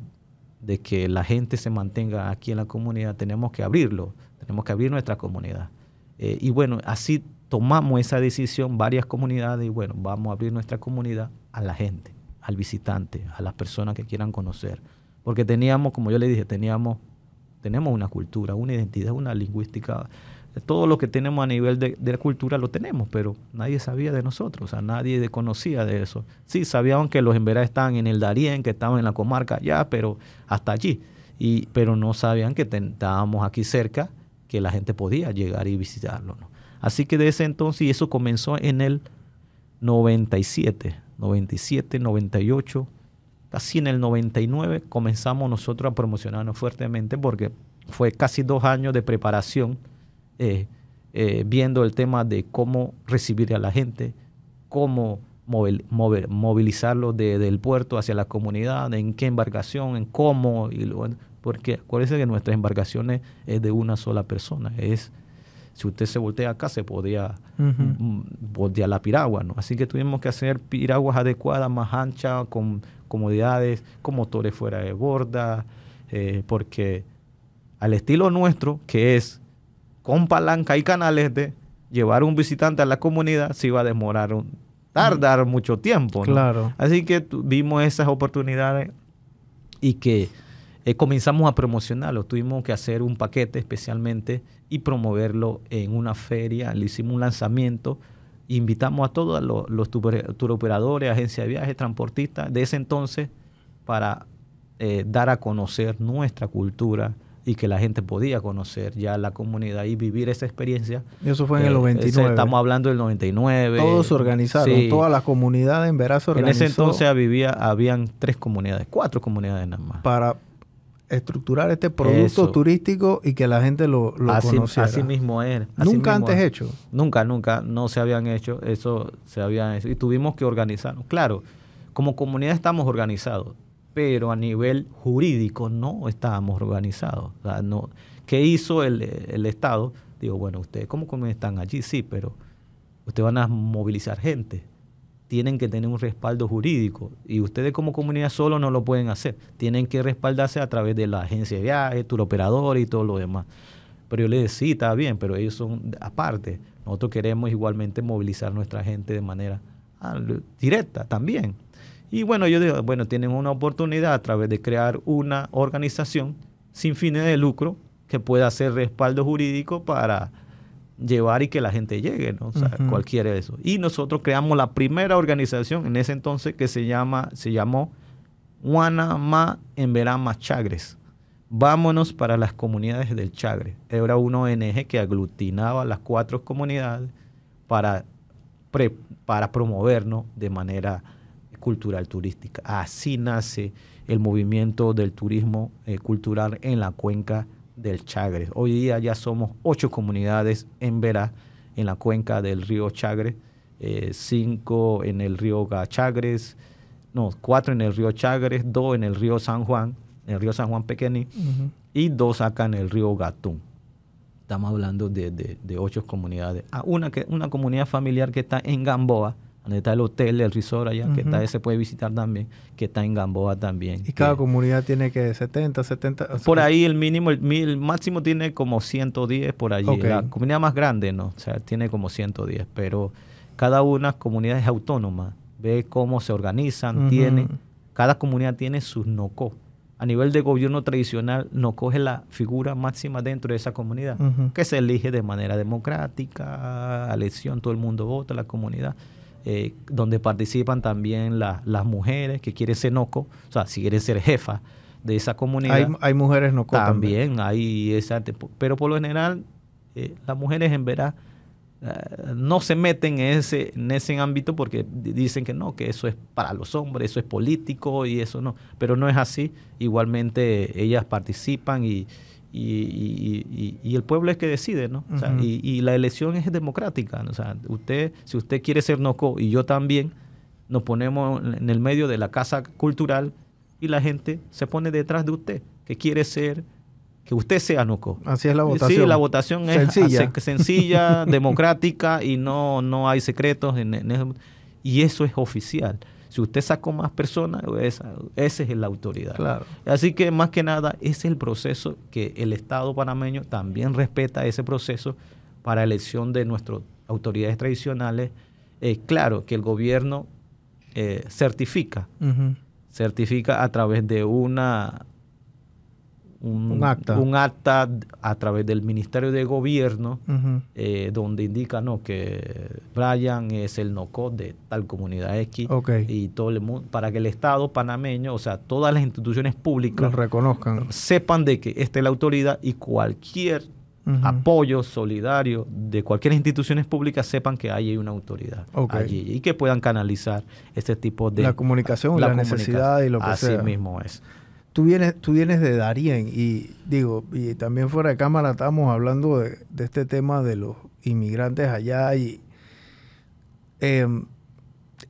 B: de que la gente se mantenga aquí en la comunidad, tenemos que abrirlo, tenemos que abrir nuestra comunidad. Eh, y bueno, así tomamos esa decisión varias comunidades y bueno, vamos a abrir nuestra comunidad a la gente, al visitante, a las personas que quieran conocer. Porque teníamos, como yo le dije, teníamos, tenemos una cultura, una identidad, una lingüística. Todo lo que tenemos a nivel de, la cultura lo tenemos, pero nadie sabía de nosotros, o sea, nadie conocía de eso. Sí, sabían que los emberá estaban en el Darién, que estaban en la comarca ya, pero hasta allí. Y, pero no sabían que estábamos aquí cerca, que la gente podía llegar y visitarlo. Así que de ese entonces, y eso comenzó en el 97, 97, 98, casi en el 99 comenzamos nosotros a promocionarnos fuertemente porque fue casi dos años de preparación eh, eh, viendo el tema de cómo recibir a la gente, cómo movilizarlo del puerto hacia la comunidad, en qué embarcación, en cómo, y porque acuérdense que nuestras embarcaciones es de una sola persona, es si usted se voltea acá, se podía voltear la piragua, ¿no? Así que tuvimos que hacer piraguas adecuadas, más anchas, con comodidades, con motores fuera de borda, eh, porque al estilo nuestro, que es con palanca y canalete, llevar un visitante a la comunidad se iba a demorar un, tardar mucho tiempo. ¿no?
A: Claro.
B: Así que vimos esas oportunidades y que eh, comenzamos a promocionarlo. Tuvimos que hacer un paquete especialmente y promoverlo en una feria. Le hicimos un lanzamiento. Invitamos a todos los, los tour tour operadores, agencias de viajes, transportistas de ese entonces para eh, dar a conocer nuestra cultura y que la gente podía conocer ya la comunidad y vivir esa experiencia.
A: Eso fue en el
B: Eh,
A: 99.
B: ese- estamos hablando del 99.
A: Todos se organizaron,
B: Sí.
A: toda la comunidad en Verá se
B: En
A: organizó
B: ese entonces había, habían tres comunidades, cuatro comunidades nada más.
A: para estructurar este producto
B: Eso.
A: turístico y que la gente lo, lo
B: así,
A: conociera.
B: así mismo era. así
A: Nunca
B: mismo
A: antes hecho.
B: Nunca, nunca, no se habían hecho, eso se habían hecho. Y tuvimos que organizarnos. Claro, como comunidad estamos organizados, pero a nivel jurídico no estábamos organizados. O sea, no, ¿Qué hizo el, el Estado? Digo, bueno, ustedes como están allí, sí, pero ustedes van a movilizar gente. Tienen que tener un respaldo jurídico y ustedes como comunidad solo no lo pueden hacer. Tienen que respaldarse a través de la agencia de viajes, tour operador y todo lo demás. Pero yo le decía, sí, está bien, pero ellos son aparte. Nosotros queremos igualmente movilizar nuestra gente de manera ah, directa también. Y bueno, yo digo, bueno, tienen una oportunidad a través de crear una organización sin fines de lucro que pueda hacer respaldo jurídico para llevar y que la gente llegue, ¿no? O sea, cualquiera de eso. Y nosotros creamos la primera organización en ese entonces que se llama, se llamó Guanama Chagres. Vámonos para las comunidades del Chagre. Era una ONG que aglutinaba las cuatro comunidades para, pre- para promovernos de manera cultural turística. Así nace el movimiento del turismo eh, cultural en la cuenca del Chagre. Hoy día ya somos ocho comunidades en Verá, en la cuenca del río Chagre, eh, cinco en el río Gachagres, no, cuatro en el río Chagres, dos en el río San Juan, en el río San Juan Pequeño, y dos acá en el río Gatún. Estamos hablando de, de- de ocho comunidades. Ah, una, que, una comunidad familiar que está en Gamboa, donde está el hotel, el resort allá, que está, se puede visitar también, que está en Gamboa también.
A: Y cada comunidad tiene que 70, 70. o sea,
B: por ahí el mínimo, el, máximo tiene como 110 por allí. La comunidad más grande, ¿no? O sea, tiene como 110, pero cada una comunidad es autónoma. Ve cómo se organizan, tiene, cada comunidad tiene sus NOCO. A nivel de gobierno tradicional, NOCO es la figura máxima dentro de esa comunidad, que se elige de manera democrática, a elección, todo el mundo vota, la comunidad. Eh, donde participan también la- las mujeres que quieren ser NOCO, o sea, si quieren ser jefa de esa comunidad.
A: Hay, hay mujeres no
B: También hay esa pero por lo general eh, las mujeres en verdad eh, no se meten en ese, en ese ámbito porque di- dicen que no, que eso es para los hombres, eso es político y eso no, pero no es así. Igualmente ellas participan y, y, y- y- y el pueblo es que decide, ¿no? O sea,
A: Ujú.
B: y, la elección es democrática, ¿no? o sea, usted, si usted quiere ser NOCO y yo también, nos ponemos en el medio de la casa cultural y la gente se pone detrás de usted, que quiere ser, que usted sea NOCO.
A: Así es la votación.
B: Sí, la votación es
A: Sencilla. (laughs)
B: democrática y no, no hay secretos. en- en eso. y eso es oficial. Si usted sacó más personas, esa, esa es la autoridad.
A: Claro.
B: Así que más que nada, ese es el proceso que el Estado panameño también respeta ese proceso para elección de nuestras autoridades tradicionales. Eh, claro que el gobierno eh, certifica, certifica a través de una
A: Un acta.
B: un acta a través del Ministerio de Gobierno eh, donde indica no que Brian es el NOCO de tal comunidad X
A: Ok.
B: y todo el mundo para que el Estado panameño, o sea, todas las instituciones públicas
A: Los reconozcan.
B: sepan de que esta es la autoridad y cualquier apoyo solidario de cualquier instituciones públicas sepan que hay una autoridad
A: Ok.
B: allí y que puedan canalizar este tipo de
A: La comunicación, la necesidad y lo que
B: Así
A: sea.
B: mismo es.
A: Tú vienes, tú vienes de Darien y digo, y también fuera de cámara estábamos hablando de, de este tema de los inmigrantes allá y, em,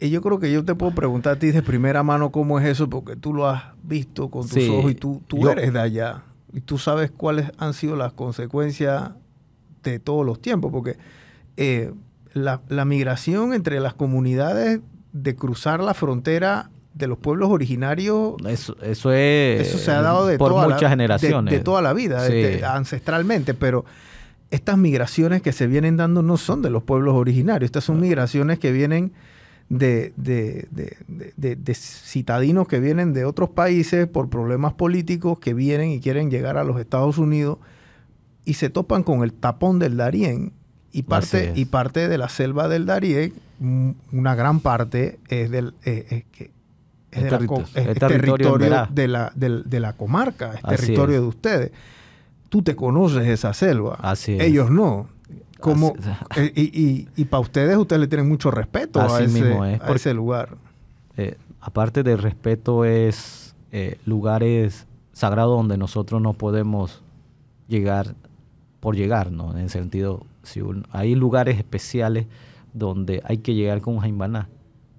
A: y yo creo que yo te puedo preguntar a ti de primera mano cómo es eso porque tú lo has visto con tus
B: Sí,
A: ojos y tú, tú
B: yo-
A: eres de allá. Y tú sabes cuáles han sido las consecuencias de todos los tiempos porque eh, la, la migración entre las comunidades de cruzar la frontera de los pueblos originarios
B: Eso, eso es
A: eso se ha dado de
B: por
A: toda la-
B: muchas
A: de-
B: generaciones.
A: De, toda la vida,
B: Sí.
A: de- ancestralmente, pero estas migraciones que se vienen dando no son de los pueblos originarios, estas son migraciones que vienen de, de, de, de, citadinos que vienen de otros países por problemas políticos que vienen y quieren llegar a los Estados Unidos y se topan con el tapón del Darién y parte, y parte de la selva del Darién, una gran parte es del... Eh, es, territorio, de la, de, la comarca, es territorio de ustedes. Tú te conoces esa selva, ellos no. Como, eh, y, y, para ustedes, ustedes le tienen mucho respeto a ese, lugar.
B: Eh, aparte del respeto, es eh, lugares sagrados donde nosotros no podemos llegar por llegar, ¿no? En el sentido, si hay lugares especiales donde hay que llegar con Jaimbaná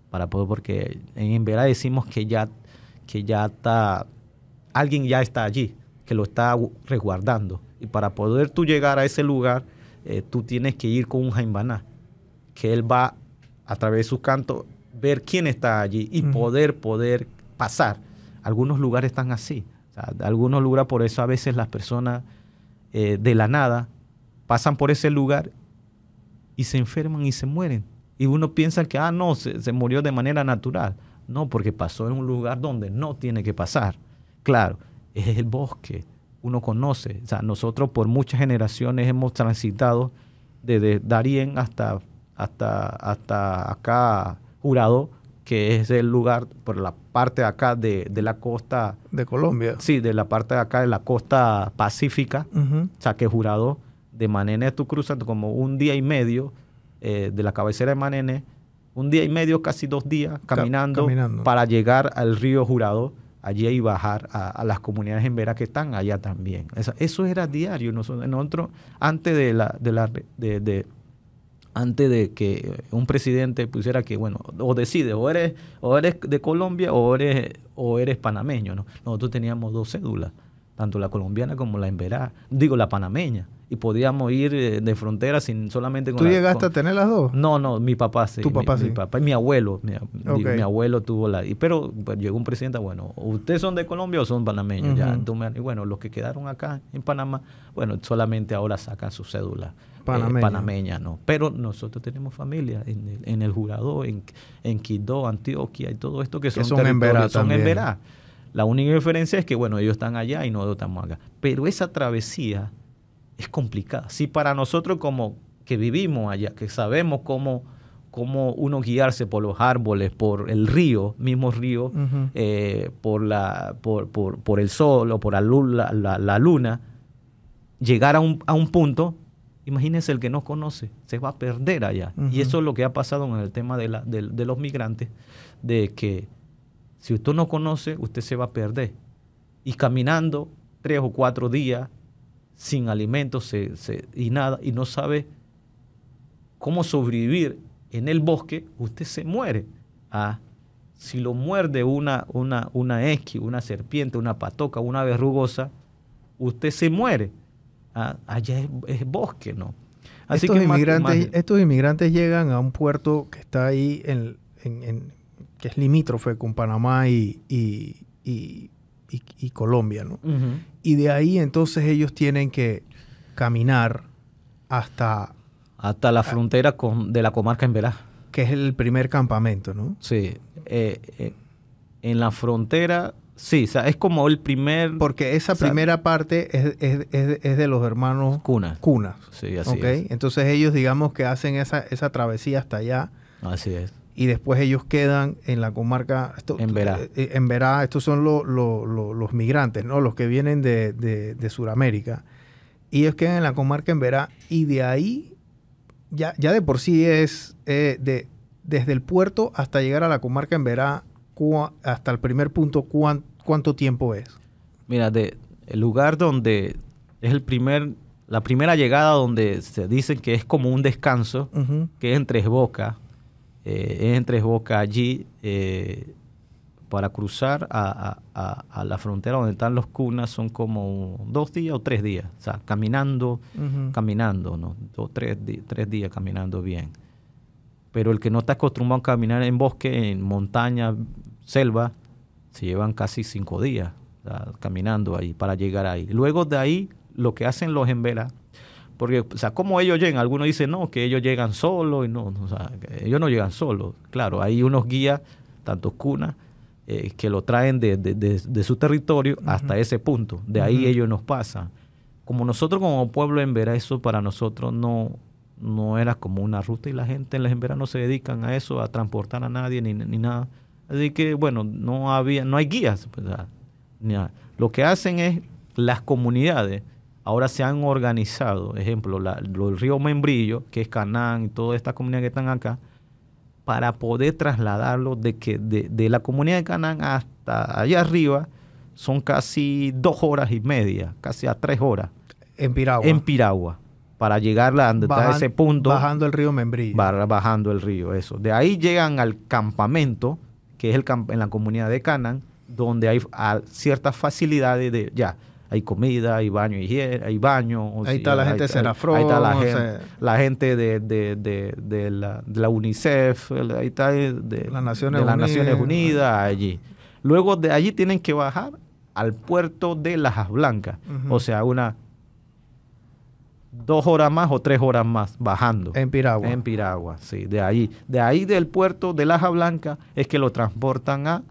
B: para poder, porque en verdad decimos que ya, que ya está, alguien ya está allí, que lo está resguardando. Y para poder tú llegar a ese lugar, eh, tú tienes que ir con un Jaimbaná, que él va a través de su canto ver quién está allí y poder, poder pasar. Algunos lugares están así. algunos lugares, por eso a veces las personas eh, de la nada pasan por ese lugar y se enferman y se mueren. Y uno piensa que, ah, no, se, se murió de manera natural. No, porque pasó en un lugar donde no tiene que pasar. Claro, es el bosque, uno conoce. O sea, nosotros por muchas generaciones hemos transitado desde Darien hasta, hasta, hasta acá, Jurado, que es el lugar por la parte de acá de, la costa.
A: De Colombia.
B: Sí, de la parte de acá de la costa pacífica. O sea, que Jurado, de Manene tú cruzas como un día y medio eh, de la cabecera de Manene, un día y medio, casi dos días, caminando, caminando. para llegar al río Jurado allí y bajar a, las comunidades en Vera que están allá también. Eso, era diario. Nosotros, antes de la, de la de, antes de que un presidente pusiera que, bueno, o decide, o eres, o eres de Colombia o eres, o eres panameño, ¿no? Nosotros teníamos dos cédulas, tanto la colombiana como la en Verá, digo la panameña y podíamos ir eh, de frontera sin solamente
A: con ¿Tú llegaste a tener las dos?
B: No, no, mi papá sí.
A: ¿Tu papá
B: mi,
A: sí?
B: Mi papá y mi abuelo. Mi, mi abuelo tuvo la... Pero pues, llegó un presidente, bueno, ¿ustedes son de Colombia o son panameños? ya, y bueno, los que quedaron acá en Panamá, bueno, solamente ahora sacan su cédula. Eh, panameña. ¿no? Pero nosotros tenemos familia en el, en el Jurado, en, en Quito, Antioquia y todo esto que son,
A: que son en Verá Son en
B: Verá. La única diferencia es que, bueno, ellos están allá y nosotros estamos acá. Pero esa travesía es complicada. Si para nosotros como que vivimos allá, que sabemos cómo, cómo uno guiarse por los árboles, por el río, mismo río, eh, por, la, por, por, por, el sol o por la, luna, la, luna llegar a un, a un punto, imagínense el que no conoce, se va a perder allá. Y eso es lo que ha pasado en el tema de, la, de los migrantes, de que si usted no conoce, usted se va a perder. Y caminando tres o cuatro días sin alimentos y nada, y no sabe cómo sobrevivir en el bosque, usted se muere. Ah, si lo muerde una, una, una esqui, una serpiente, una patoca, una verrugosa, usted se muere. Ah, allá es, bosque, ¿no?
A: Así estos, que inmigrantes, estos inmigrantes llegan a un puerto que está ahí, en, que es limítrofe con Panamá y, y, Colombia, ¿no? y de ahí entonces ellos tienen que caminar hasta...
B: Hasta la frontera con, de la comarca en Verá.
A: Que es el primer campamento, ¿no?
B: Sí. Eh, eh, en la frontera, sí, o sea, es como el primer...
A: Porque esa primera parte es, de los hermanos
B: Cunas.
A: Cunas.
B: Sí, así es.
A: Entonces ellos digamos que hacen esa, esa travesía hasta allá.
B: Así es
A: y después ellos quedan en la comarca.
B: en Verá.
A: Eh, eh, en Verá, estos son los migrantes, ¿no? Los que vienen de, de, Sudamérica. Y ellos quedan en la comarca en Verá y de ahí, ya, ya de por sí es eh, de, desde el puerto hasta llegar a la comarca en Verá, hasta el primer punto, ¿cuánto tiempo es?
B: Mira, de, el lugar donde es el primer, la primera llegada donde se dice que es como un descanso, que es en Tres Bocas, eh, es entre Boca allí eh, para cruzar a, la frontera donde están los cunas son como dos días o tres días, o sea, caminando, caminando, ¿no? Dos, tres, tres días caminando bien. Pero el que no está acostumbrado a caminar en bosque, en montaña, selva, se llevan casi cinco días caminando ahí para llegar ahí. Luego de ahí, lo que hacen los emberas, Porque, o sea, ¿cómo ellos llegan? Algunos dicen, no, que ellos llegan solos, y no, o sea, ellos no llegan solos. Claro, hay unos guías, tantos cunas, eh, que lo traen de, de, su territorio hasta ese punto. De ahí ellos nos pasan. Como nosotros como pueblo en Vera, eso para nosotros no, no era como una ruta y la gente en las Embera no se dedican a eso, a transportar a nadie ni, ni nada. Así que, bueno, no había, no hay guías. Pues, lo que hacen es las comunidades ahora se han organizado, ejemplo, el río Membrillo, que es Canán y todas estas comunidades que están acá, para poder trasladarlo de, que, de, la comunidad de Canán hasta allá arriba, son casi dos horas y media, casi a tres horas.
A: En Piragua.
B: En Piragua. Para llegar a, ese punto.
A: Bajando el río Membrillo.
B: Bajando el río, eso. De ahí llegan al campamento, que es el en la comunidad de Canán, donde hay ciertas facilidades de, ya, hay comida, hay baño, hay baño.
A: Ahí está la gente de Senafro.
B: Ahí está la, gente, la gente de, de, de, de, la, de la UNICEF, ahí está de,
A: las Naciones,
B: de
A: las
B: Unidas. Naciones Unidas, allí. Luego de allí tienen que bajar al puerto de Lajas Blancas. O sea, una dos horas más o tres horas más bajando.
A: En Piragua.
B: En Piragua, sí. De ahí, de ahí del puerto de Laja Blanca es que lo transportan a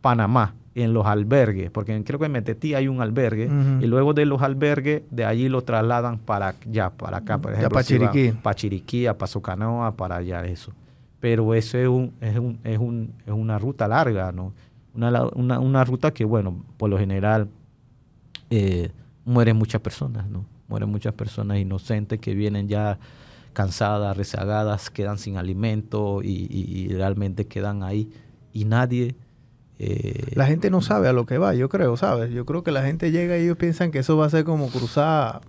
B: Panamá en los albergues, porque creo que en Metetí hay un albergue, y luego de los albergues, de allí lo trasladan para ya, para acá, por ejemplo.
A: para Chiriquí.
B: para Chiriquí, a Paso Canoa, para allá, eso. Pero eso es, un, es, un, es, un, es una ruta larga, ¿no? Una, una, una, ruta que, bueno, por lo general eh, mueren muchas personas, ¿no? Mueren muchas personas inocentes que vienen ya cansadas, rezagadas, quedan sin alimento y, y realmente quedan ahí y nadie
A: eh, la gente no sabe a lo que va, yo creo, ¿sabes? Yo creo que la gente llega y ellos piensan que eso va a ser como cruzar.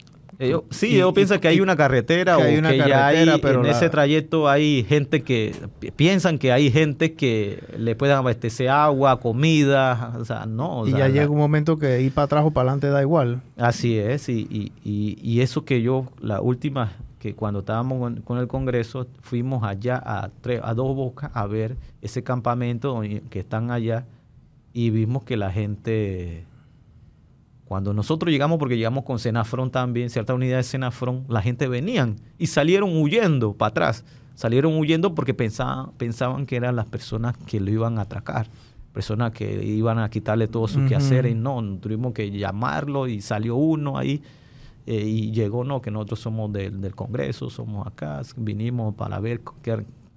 B: sí, ellos piensan que hay una carretera o que ya hay, pero en ese trayecto hay gente que piensan que hay gente que le pueden abastecer agua, comida, o sea, no.
A: y
B: ya
A: llega un momento que ir para atrás o para adelante da igual.
B: Así es, y, y, y, eso que yo, la última, que cuando estábamos con, el Congreso, fuimos allá a, a dos bocas a ver ese campamento que están allá y vimos que la gente, cuando nosotros llegamos, porque llegamos con Senafrón también, cierta unidad de Senafrón, la gente venían y salieron huyendo para atrás. Salieron huyendo porque pensaban, pensaban que eran las personas que lo iban a atracar, personas que iban a quitarle todo su quehacer y no, tuvimos que llamarlo y salió uno ahí. Eh, y llegó, no, que nosotros somos del, Congreso, somos acá, vinimos para ver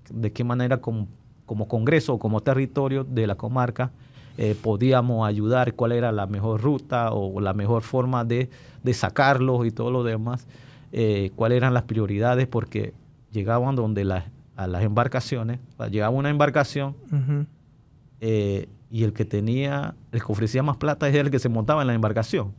B: de qué manera como, como Congreso o como territorio de la comarca eh, podíamos ayudar, cuál era la mejor ruta o la mejor forma de, sacarlos y todo lo demás, eh, cuáles eran las prioridades, porque llegaban donde las, a las embarcaciones, llegaba una embarcación eh, y el que tenía, el que ofrecía más plata es el que se montaba en la embarcación.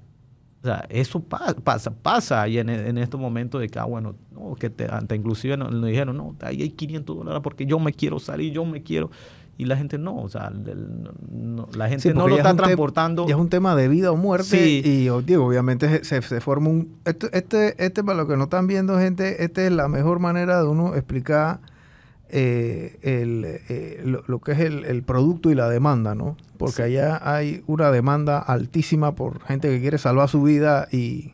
B: O sea, eso pasa, pasa ahí en, en, estos momentos de que, ah, bueno, no, que te, inclusive nos, nos, dijeron, no, ahí hay 500 dólares porque yo me quiero salir, yo me quiero y la gente no, o sea, la gente no lo está transportando.
A: Ya es un tema de vida o muerte y digo, obviamente se, se, forma un... Este, este, este, para los que no están viendo, gente, esta es la mejor manera de uno explicar eh, el, eh, lo, que es el, el, producto y la demanda, ¿no? Porque allá hay una demanda altísima por gente que quiere salvar su vida y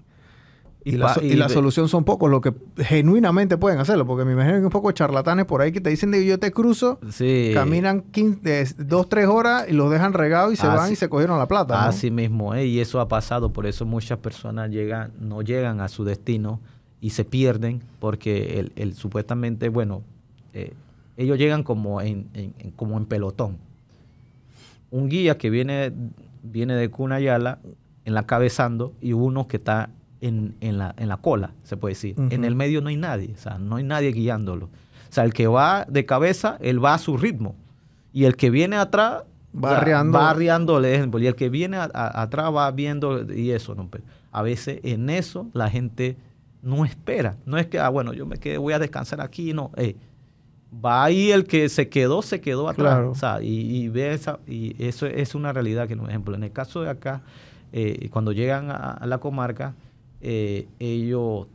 A: y, la, solución son pocos los que genuinamente pueden hacerlo, porque me imagino que un poco charlatanes por ahí que te dicen de yo te cruzo, caminan 15, dos, tres horas y los dejan regados y se van y se cogieron la plata.
B: Así mismo, ¿eh? y eso ha pasado, por eso muchas personas llegan, no llegan a su destino y se pierden, porque el, supuestamente, bueno, eh, ellos llegan como en, como en pelotón. Un guía que viene, viene de Cunayala en la cabezando y uno que está en, en, la, en la cola, se puede decir. En el medio no hay nadie, o sea, no hay nadie guiándolo. O sea, el que va de cabeza, él va a su ritmo. Y el que viene atrás,
A: va, arriando.
B: Y el que viene atrás va viendo y eso. ¿no? A veces en eso la gente no espera. No es que, ah, bueno, yo me quedé, voy a descansar aquí. No, eh, va ahí el que se quedó, se quedó atrás. O sea, y, ve esa, y eso es una realidad que, por ejemplo, en el caso de acá, eh, cuando llegan a la comarca, eh, ellos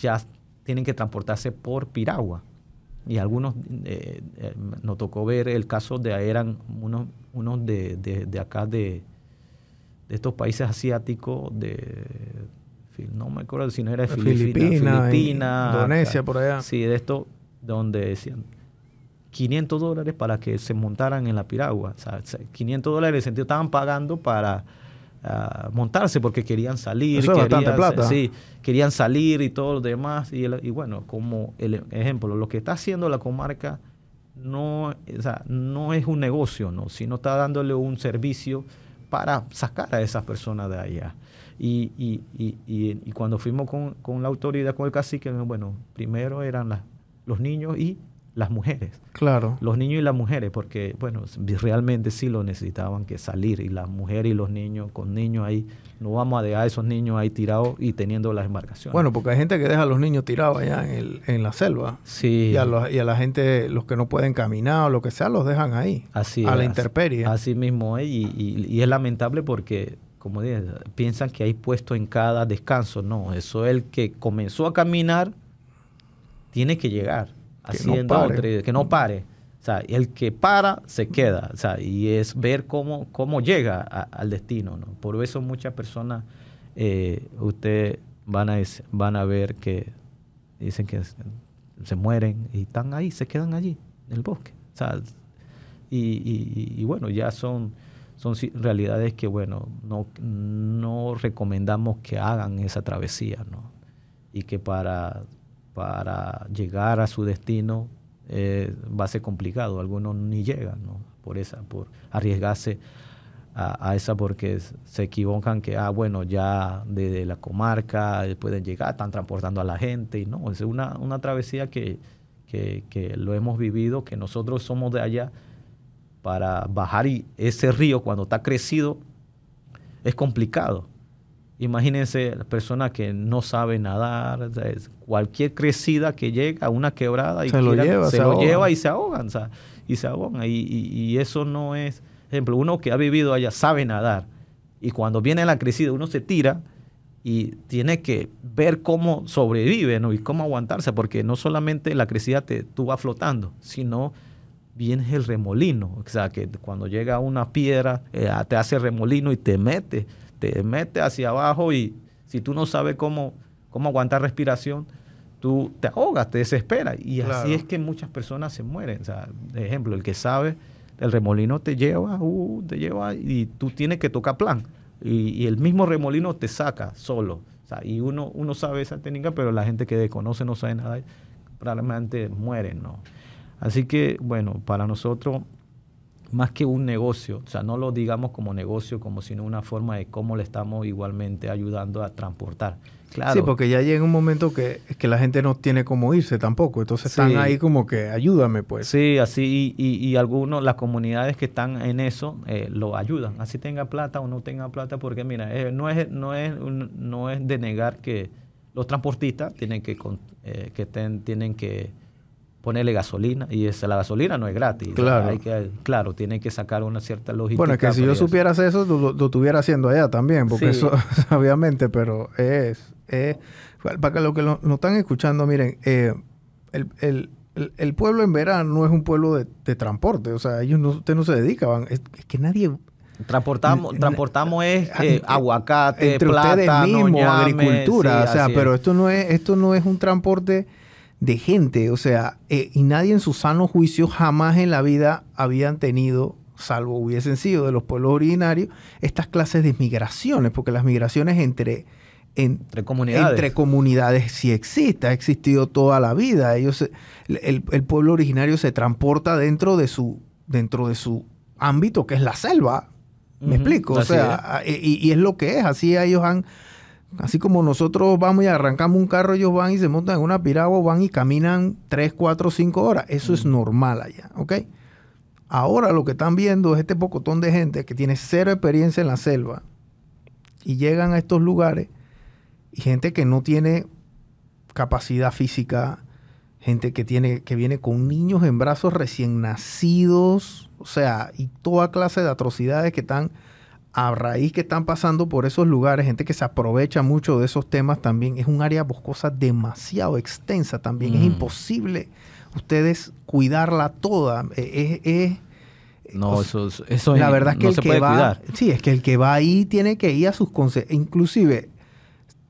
B: ya tienen que transportarse por piragua. Y algunos, eh, eh, nos tocó ver el caso de, eran unos, unos de, de, acá, de, de, estos países asiáticos, de no me acuerdo si no era de
A: Filipinas,
B: Filipinas,
A: Indonesia, por allá.
B: Sí, de esto donde decían 500 dólares para que se montaran en la piragua. O sea, 500 dólares en el sentido estaban pagando para montarse porque querían salir.
A: Eso
B: querían,
A: plata.
B: Sí, querían salir y todo lo demás. Y, bueno, como el ejemplo, lo que está haciendo la comarca no, o sea, no es un negocio, ¿no? sino está dándole un servicio para sacar a esas personas de allá. Y, y, y, y- y cuando fuimos con, con la autoridad, con el cacique, bueno, primero eran los niños y las mujeres.
A: Claro.
B: Los niños y las mujeres, porque, bueno, realmente sí lo necesitaban que salir. Y las mujeres y los niños, con niños ahí, no vamos a dejar a esos niños ahí tirados y teniendo las embarcaciones.
A: Bueno, porque hay gente que deja a los niños tirados allá en, el- en la selva.
B: sí.
A: Y, a los- y a la gente, los que no pueden caminar o lo que sea, los dejan ahí.
B: Así
A: a la intemperie.
B: Así mismo es, y, y- y es lamentable porque, como dije, piensan que hay puesto en cada descanso. No, eso es el que comenzó a caminar, tiene que llegar.
A: Que
B: Así
A: no
B: que no pare. O sea, el que para se queda. O sea, y es ver cómo, cómo llega a- al destino. ¿no? Por eso muchas personas, eh, usted van a, van a ver que dicen que se, mueren y están ahí, se quedan allí, en el bosque. O sea, y, y- y bueno, ya son, son realidades que, bueno, no, no recomendamos que hagan esa travesía, ¿no? Y que para, para llegar a su destino eh, va a ser complicado, algunos ni llegan. Por esa, por arriesgarse a, esa porque se equivocan que, ah, bueno, ya desde la comarca pueden llegar, están transportando a la gente, no, es una, una travesía que, que, que lo hemos vivido, que nosotros somos de allá, para bajar y ese río cuando está crecido es complicado. Imagínense la persona que no sabe nadar, cualquier crecida que llega a una quebrada y
A: Se lo lleva,
B: se
A: se
B: lo
A: ahoga.
B: lleva y se ahogan, o sea, y se ahogan. Y, y- y eso no es, ejemplo, uno que ha vivido allá sabe nadar y cuando viene la crecida uno se tira y tiene que ver cómo sobrevive ¿no? y cómo aguantarse, porque no solamente la crecida te, tú vas flotando, sino viene el remolino, o sea, que cuando llega una piedra eh, te hace remolino y te mete, te mete hacia abajo y si tú no sabes cómo, cómo aguantar respiración, tú te ahogas, te desesperas. Y
A: Claro.
B: así es que muchas personas se mueren. O sea, de ejemplo, el que sabe, el remolino te lleva, uh, te lleva y tú tienes que tocar plan. Y, y el mismo remolino te saca solo. O sea, y uno, uno sabe esa técnica, pero la gente que desconoce, no sabe nada, probablemente mueren, ¿no? Así que, bueno, para nosotros, más que un negocio, o sea, no lo digamos como negocio, como sino una forma de cómo le estamos igualmente ayudando a transportar. Claro,
A: Sí, porque ya llega un momento que, que la gente no tiene cómo irse tampoco. Entonces
B: Sí.
A: están ahí como que ayúdame, pues.
B: Sí, así, y, y, y algunos, las comunidades que están en eso, eh, lo ayudan, así tenga plata o no tenga plata, porque mira, eh, no, es, no, es, no es de negar que los transportistas tienen que, con- eh, que ten- tienen que ponerle gasolina, y esa, la gasolina no es gratis.
A: Claro.
B: hay que, claro, tienen que sacar una cierta logística.
A: Bueno, es que si yo
B: eso.
A: supieras eso, lo, lo- estuviera haciendo allá también, porque
B: Sí.
A: eso, (laughs) obviamente, pero es, es- para que lo que lo, lo están escuchando, miren, eh, el, el- el- el pueblo en verano no es un pueblo de, de transporte, o sea, ellos no, usted no se dedican, es, es que nadie,
B: Transportamos, transportamos es eh,
A: eh,
B: aguacate,
A: entre
B: plátano,
A: ustedes mismos, agricultura,
B: sí,
A: o sea, pero
B: es.
A: esto no es, esto no es un transporte de gente, o sea, eh, y nadie en su sano juicio jamás en la vida habían tenido, salvo hubiesen sido de los pueblos originarios, estas clases de migraciones, porque las migraciones entre, en-
B: entre comunidades.
A: entre comunidades sí existe, ha existido toda la vida. Ellos, el, el pueblo originario se transporta dentro de su, dentro de su ámbito, que es la selva. ¿Me explico? O sea, y, y es lo que es. Así ellos han, así como nosotros vamos y arrancamos un carro, ellos van y se montan en una piragua, van y caminan 3, 4, 5 horas. Eso es normal allá, ¿ok? Ahora lo que están viendo es este pocotón de gente que tiene cero experiencia en la selva y llegan a estos lugares y gente que no tiene capacidad física, gente que tiene que viene con niños en brazos recién nacidos, o sea, y toda clase de atrocidades que están a raíz que están pasando por esos lugares, gente que se aprovecha mucho de esos temas también, es un área boscosa demasiado extensa también, es
B: Mm.
A: imposible ustedes cuidarla toda, Eh, es, es-
B: No, eso, eso
A: la
B: es-
A: verdad es que
B: no
A: el
B: se
A: que
B: puede
A: va,
B: cuidar.
A: sí, es que el que va ahí tiene que ir a sus consejos. Inclusive,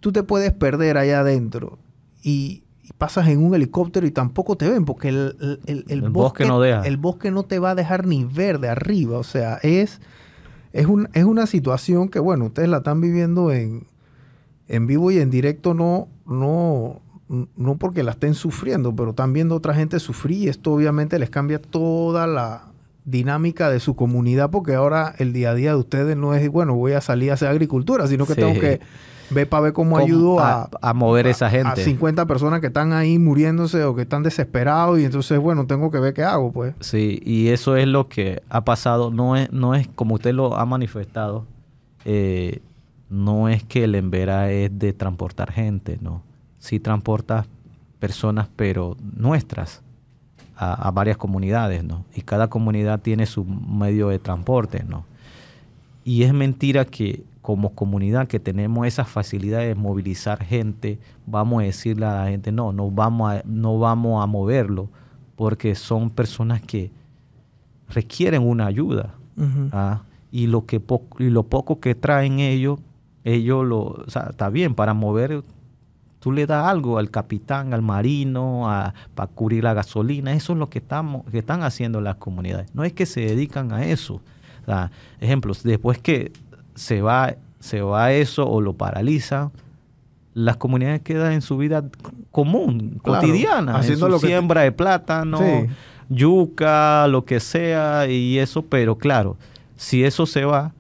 A: tú te puedes perder allá adentro y, pasas en un helicóptero y tampoco te ven porque el, el, bosque, no deja. el bosque no te va a dejar ni ver de arriba. O sea, es, es, un, es una situación que, bueno, ustedes la están viviendo en, en vivo y en directo, no, no, no porque la estén sufriendo, pero están viendo otra gente sufrir y esto obviamente les cambia toda la dinámica de su comunidad porque ahora el día a día de ustedes no es, bueno, voy a salir a hacer agricultura, sino que tengo que ver para ver cómo, ayudo a,
B: a, mover esa gente. A
A: 50 personas que están ahí muriéndose o que están desesperados y entonces, bueno, tengo que ver qué hago, pues.
B: Sí, y eso es lo que ha pasado, no es, no es como usted lo ha manifestado, eh, no es que el Embera es de transportar gente, no sí transporta personas, pero nuestras, a, varias comunidades, ¿no? Y cada comunidad tiene su medio de transporte, ¿no? Y es mentira que como comunidad que tenemos esa facilidad de movilizar gente, vamos a decirle a la gente, no, no vamos a, no vamos a moverlo, porque son personas que requieren una ayuda. ¿ah? y, lo que y lo poco que traen ellos, ellos lo, o sea, está bien, para mover Tú le das algo al capitán, al marino, para cubrir la gasolina. Eso es lo que, estamos, que están haciendo las comunidades. No es que se dedican a eso. O ejemplos, después que se va, se va eso o lo paraliza, las comunidades quedan en su vida común, cotidiana, haciendo lo siembra de plátano, yuca, lo que sea, y eso, pero claro, si eso se va,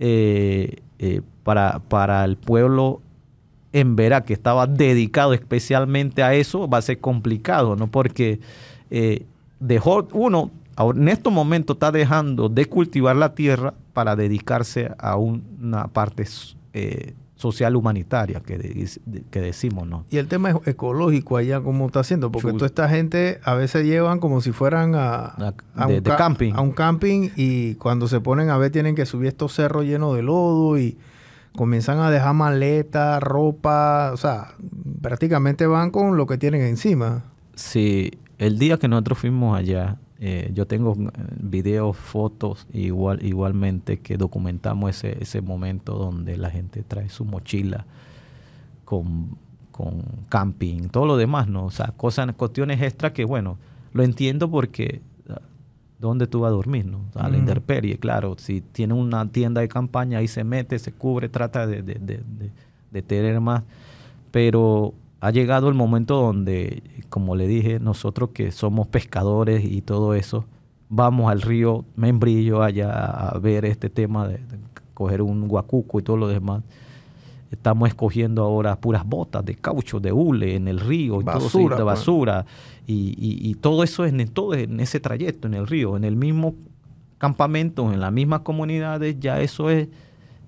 B: eh, eh, para, para el pueblo en Verá, que estaba dedicado especialmente a eso, va a ser complicado, ¿no? Porque eh, dejó, uno, en estos momentos está dejando de cultivar la tierra para dedicarse a una parte eh, social humanitaria que, que, decimos, ¿no?
A: Y el tema es ecológico allá, ¿cómo está haciendo? Porque toda esta gente a veces llevan como si fueran a, un camping. a un camping y cuando se ponen a ver tienen que subir estos cerros llenos de lodo y comienzan a dejar maletas, ropa, o sea, prácticamente van con lo que tienen encima.
B: Sí, el día que nosotros fuimos allá, eh, yo tengo eh, videos, fotos, igual, igualmente que documentamos ese, ese momento donde la gente trae su mochila con, con camping, todo lo demás, ¿no? O sea, cosas, cuestiones extra que, bueno, lo entiendo porque dónde tú vas a dormir, ¿no? A la interperie, claro. Si tiene una tienda de campaña, ahí se mete, se cubre, trata de, de, tener más. Pero ha llegado el momento donde, como le dije, nosotros que somos pescadores y todo eso, vamos al río Membrillo allá a ver este tema de, coger un guacuco y todo lo demás. Estamos escogiendo ahora puras botas de caucho, de hule en el río y todo eso, de pues. basura. Y, todo eso es en, todo en ese trayecto, en el río, en el mismo campamento, en las mismas comunidades, ya eso es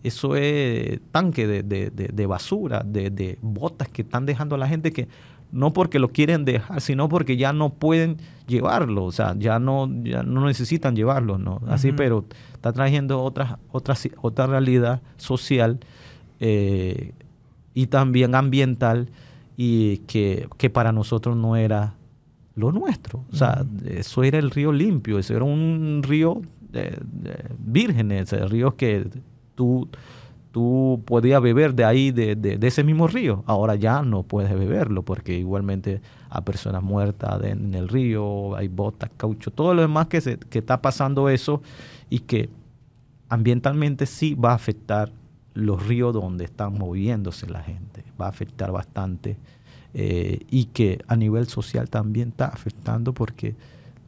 B: eso es tanque de, basura, de, botas que están dejando a la gente que no porque lo quieren dejar, sino porque ya no pueden llevarlo, o sea, ya no, ya no necesitan llevarlo, ¿no? Así, pero está trayendo otra, otra, otra realidad social eh, y también ambiental y que, que para nosotros no era lo nuestro. O sea, eso era el río limpio, eso era un río de, virgen, ese río que tú, tú podías beber de ahí, de, de, ese mismo río. Ahora ya no puedes beberlo porque igualmente hay personas muertas en el río, hay botas, caucho, todo lo demás que, se, que está pasando eso y que ambientalmente sí va a afectar los ríos donde están moviéndose la gente, va a afectar bastante eh, y que a nivel social también está afectando porque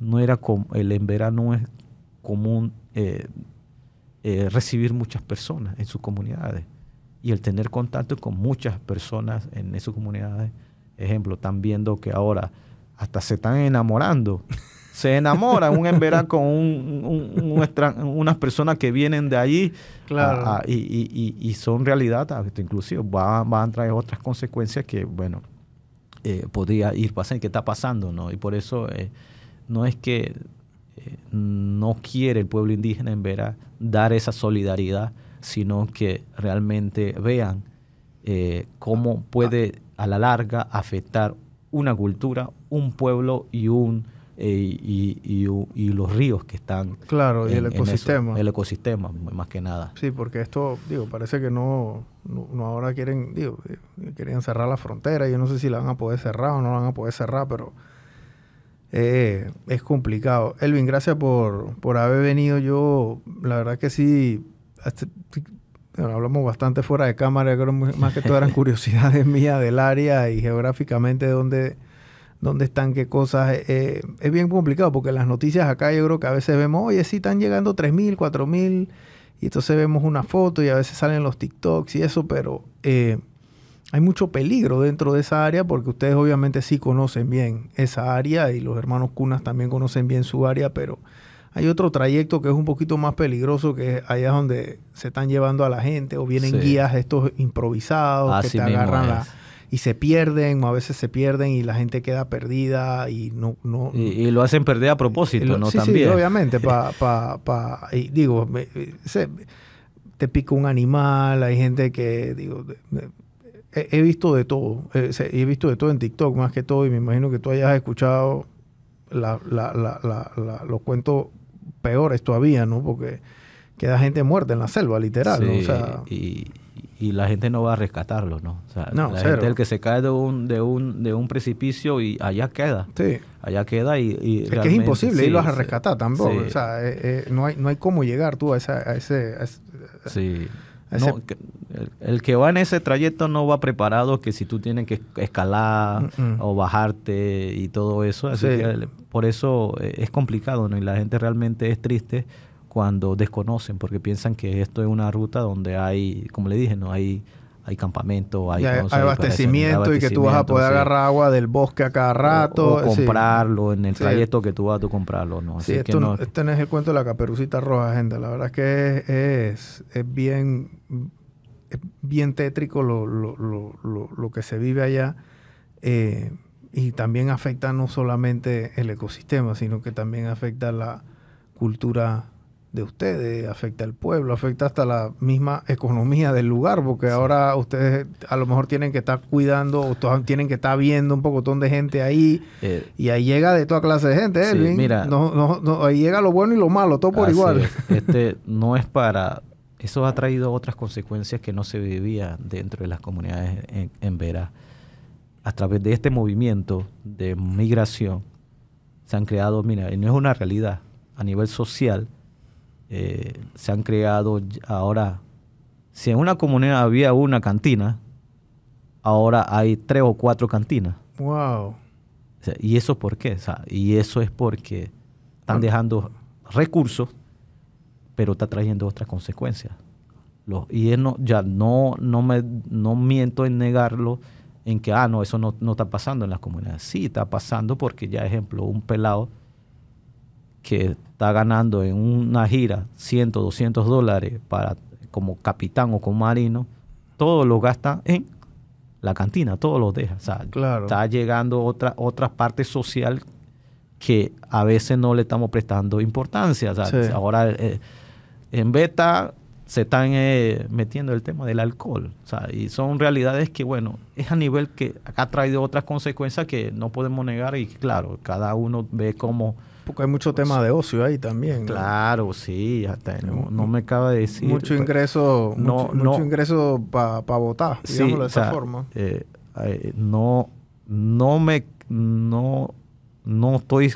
B: no era como, el en verano es común eh, eh, recibir muchas personas en sus comunidades y el tener contacto con muchas personas en esas comunidades, ejemplo, están viendo que ahora hasta se están enamorando. (laughs) Se enamoran un en con un, unas personas que vienen de allí claro. y, y, son realidad, inclusive van, van a traer otras consecuencias que, bueno, eh, podría ir pasando, qué está pasando, ¿no? Y por eso eh, no es que eh, no quiere el pueblo indígena en Vera dar esa solidaridad, sino que realmente vean cómo puede a la larga afectar una cultura, un pueblo y un eh, y, y, y, los ríos que están.
A: Claro, y el ecosistema.
B: el ecosistema, más que nada.
A: Sí, porque esto, digo, parece que no, no, ahora quieren, digo, eh, querían cerrar la frontera. Yo no sé si la van a poder cerrar o no la van a poder cerrar, pero eh, es complicado. Elvin, gracias por, por haber venido. Yo, la verdad que sí, hablamos bastante fuera de cámara, creo más que todo eran (laughs) curiosidades mías del área y geográficamente de dónde dónde están qué cosas. Eh, eh, es bien complicado porque las noticias acá yo creo que a veces vemos, oye, sí están llegando 3.000, 4.000 y entonces vemos una foto y a veces salen los TikToks y eso, pero eh, hay mucho peligro dentro de esa área porque ustedes obviamente sí conocen bien esa área y los hermanos Cunas también conocen bien su área, pero hay otro trayecto que es un poquito más peligroso que allá donde se están llevando a la gente o vienen guías estos improvisados que te agarran la y se pierden, o a veces se pierden y la gente queda perdida y no... no
B: y, lo hacen perder a propósito, ¿no? También.
A: Sí, obviamente, pa, (laughs) pa, pa, y digo, te pica un animal, hay gente que, digo, he, visto de todo, eh, he visto de todo en TikTok más que todo y me imagino que tú hayas escuchado la, la, la, los cuentos peores todavía, ¿no? Porque queda gente muerta en la selva, literal. O sea,
B: y, y la gente no va a rescatarlo, ¿no? O sea, la gente el que se cae de un, de un, de un precipicio y allá queda.
A: Sí.
B: Allá queda y,
A: es que es imposible irlos a rescatar tampoco. O sea, eh, eh, no, hay, no hay cómo llegar tú a, esa, a ese...
B: sí. El, que va en ese trayecto no va preparado que si tú tienes que escalar o bajarte y todo eso. Así que por eso eh, es complicado, ¿no? Y la gente realmente es triste cuando desconocen, porque piensan que esto es una ruta donde hay, como le dije, no hay hay campamento, hay,
A: abastecimiento y que tú vas a poder agarrar agua del bosque a cada rato.
B: O, comprarlo en el trayecto que tú vas a comprarlo. ¿no?
A: Así esto, no, este no es el cuento de la caperucita roja, gente. La verdad es que es, es, bien, bien tétrico lo, lo, lo, lo, que se vive allá. Eh, y también afecta no solamente el ecosistema, sino que también afecta la cultura de ustedes, afecta al pueblo, afecta hasta la misma economía del lugar, porque ahora ustedes a lo mejor tienen que estar cuidando, o tienen que estar viendo un pocotón de gente ahí, eh, y ahí llega de toda clase de gente, ¿eh? mira, no, no, ahí llega lo bueno y lo malo, todo por igual.
B: Este no es para... Eso ha traído otras consecuencias que no se vivían dentro de las comunidades en, en Vera. A través de este movimiento de migración se han creado, mira, y no es una realidad, a nivel social, eh, se han creado ahora, si en una comunidad había una cantina, ahora hay tres o cuatro cantinas.
A: Wow.
B: ¿Y eso por qué? y eso es porque están dejando recursos, pero está trayendo otras consecuencias. y no, ya no, no, me, no miento en negarlo, en que, ah, no, eso no, no está pasando en las comunidades. Sí, está pasando porque ya, ejemplo, un pelado que está ganando en una gira 100, 200 dólares para, como capitán o como marino, todo lo gasta en la cantina, todo lo deja. Está llegando otra, otra parte social que a veces no le estamos prestando importancia. Ahora eh, en beta se están eh, metiendo el tema del alcohol. y son realidades que, bueno, es a nivel que ha traído otras consecuencias que no podemos negar y claro, cada uno ve cómo
A: porque hay mucho tema de ocio ahí también.
B: Claro, sí, hasta no, me acaba de decir.
A: Mucho pues, ingreso, no, mucho, ingreso para votar, digámoslo de esa forma.
B: Eh, eh, no, no me, no, no estoy,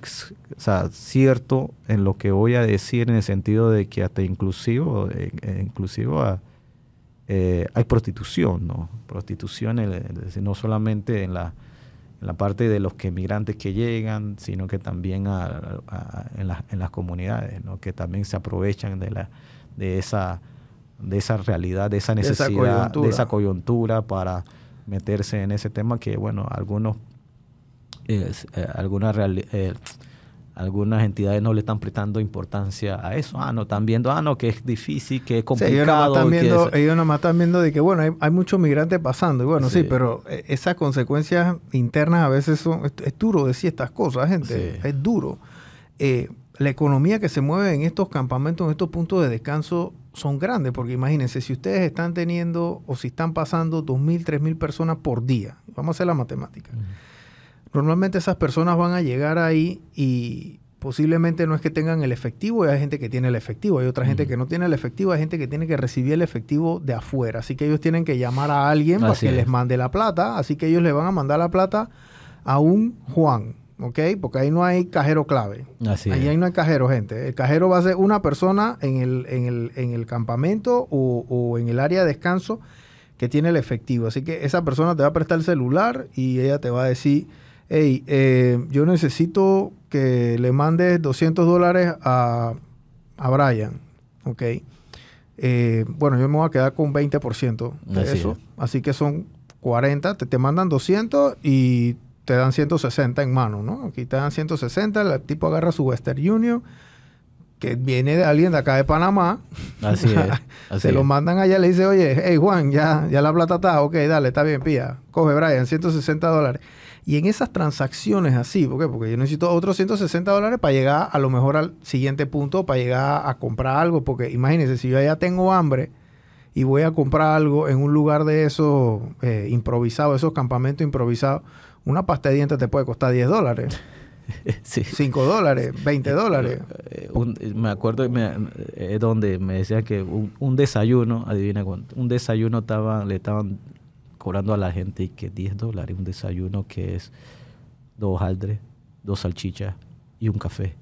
B: cierto en lo que voy a decir en el sentido de que hasta inclusivo, eh, inclusivo hay prostitución, ¿no? Prostitución, no solamente en la en la parte de los que migrantes que llegan, sino que también en, las comunidades, ¿no? que también se aprovechan de, la, de, esa, de esa realidad, de esa necesidad, de esa coyuntura, para meterse en ese tema que, bueno, algunos, eh, algunas eh, algunas entidades no le están prestando importancia a eso. Ah, no, están viendo, ah, no, que es difícil, que es complicado.
A: ellos, nomás están viendo, de que, bueno, hay, muchos migrantes pasando. Y bueno, sí, pero eh, esas consecuencias internas a veces son, es, duro decir estas cosas, gente. Es duro. Eh, la economía que se mueve en estos campamentos, en estos puntos de descanso, son grandes, porque imagínense, si ustedes están teniendo o si están pasando 2.000, 3.000 personas por día, vamos a hacer la matemática normalmente esas personas van a llegar ahí y posiblemente no es que tengan el efectivo, y hay gente que tiene el efectivo, hay otra gente
B: Mm.
A: que no tiene el efectivo, hay gente que tiene que recibir el efectivo de afuera, así que ellos tienen que llamar a alguien para que
B: es.
A: les mande la plata, así que ellos le van a mandar la plata a un Juan, ¿ok? Porque ahí no hay cajero clave.
B: Así
A: Ahí
B: es.
A: ahí no hay cajero, gente. El cajero va a ser una persona en el, en el, en el campamento o, o en el área de descanso que tiene el efectivo. Así que esa persona te va a prestar el celular y ella te va a decir, hey, eh, yo necesito que le mandes 200 dólares a, a Brian, ¿ok? Eh, bueno, yo me voy a quedar con 20% de
B: Así
A: eso.
B: es.
A: Así que son 40, te, te mandan 200 y te dan 160 en mano, ¿no? Aquí te dan 160, el tipo agarra su Western Union, que viene de alguien de acá de Panamá.
B: Así es. (laughs) Así
A: Se lo mandan allá, le dice, oye, hey Juan, ya, ya la plata está, ok, dale, está bien, pilla. Coge Brian, 160 dólares. Y en esas transacciones así, ¿por qué? Porque yo necesito otros 160 dólares para llegar a lo mejor al siguiente punto, para llegar a comprar algo. Porque imagínense, si yo ya tengo hambre y voy a comprar algo en un lugar de esos eh, improvisados, esos campamentos improvisados, una pasta de dientes te puede costar 10 dólares, (laughs)
B: Sí.
A: 5 dólares, 20 dólares.
B: Eh, un- me acuerdo me, eh, donde me decían que un, un desayuno, adivina cuánto, un desayuno estaba, le estaban cobrando a la gente y que 10 dólares, un desayuno que es dos hojaldres, dos salchichas y un café.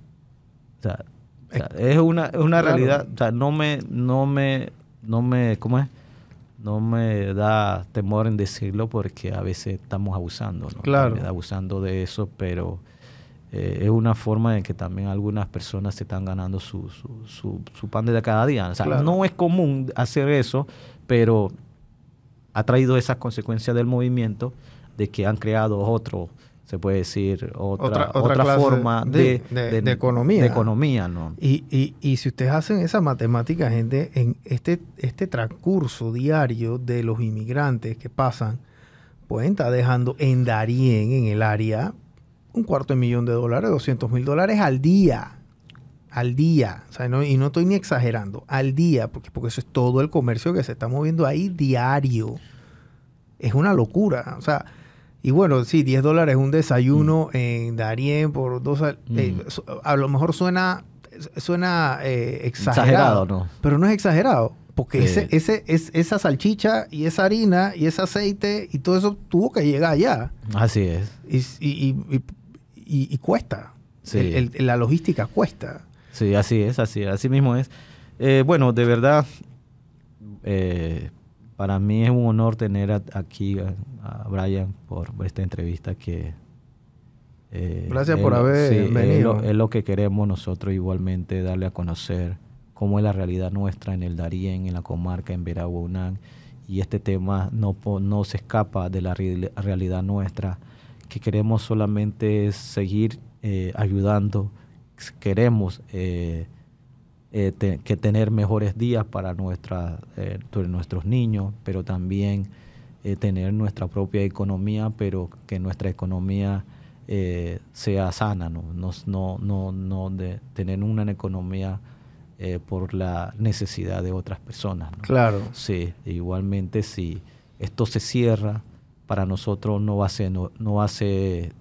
B: O sea, o sea, es una, es una
A: Claro.
B: realidad, o sea, no me, no me, no me, ¿cómo es? No me da temor en decirlo porque a veces estamos abusando, ¿no?
A: Claro.
B: Abusando de eso, pero eh, es una forma en que también algunas personas se están ganando su, su, su, su pan de cada día. O sea,
A: Claro.
B: no es común hacer eso, pero ha traído esas consecuencias del movimiento de que han creado otro, se puede decir, otra,
A: Otra-
B: otra,
A: otra clase
B: forma
A: de-
B: de,
A: de- de economía.
B: De economía, ¿no?
A: Y, y, y si ustedes hacen esa matemática, gente, en este, este transcurso diario de los inmigrantes que pasan, pueden estar dejando en Darien, en el área, un cuarto de millón de dólares, 200 mil dólares al día. Al día. O sea, no- y no estoy ni exagerando. Al día, porque, porque eso es todo el comercio que se está moviendo ahí diario. Es una locura. O sea, y bueno, sí, 10 dólares un desayuno en Darien por dos... eh,
B: Mm.
A: a lo mejor suena, suena eh, exagerado,
B: Exagerado, ¿no?
A: pero no es exagerado. Porque
B: Sí.
A: ese, ese, es, esa salchicha y esa harina y ese aceite y todo eso tuvo que llegar allá.
B: Así es.
A: Y, y, y, y- y- y cuesta.
B: Sí.
A: El- el- la logística cuesta.
B: Sí, así es, así, así mismo es. Eh, bueno, de verdad, eh, para mí es un honor tener a- aquí a, a Brian por, esta entrevista que... eh,
A: Gracias por haber
B: sí, es
A: venido.
B: lo- Es lo que queremos nosotros igualmente, darle a conocer cómo es la realidad nuestra en el Darién, en la comarca, en Veraguanán. Y este tema no, no se escapa de la real- realidad nuestra, que queremos solamente seguir eh, ayudando, queremos eh, eh, te- que tener mejores días para nuestra, eh, nuestros niños, pero también tener nuestra propia economía, pero que nuestra economía sea sana, no, no, no, no, de tener una economía por la necesidad de otras personas. ¿no?
A: Claro.
B: Sí, igualmente si esto se cierra, para nosotros no va a ser, no, no va a ser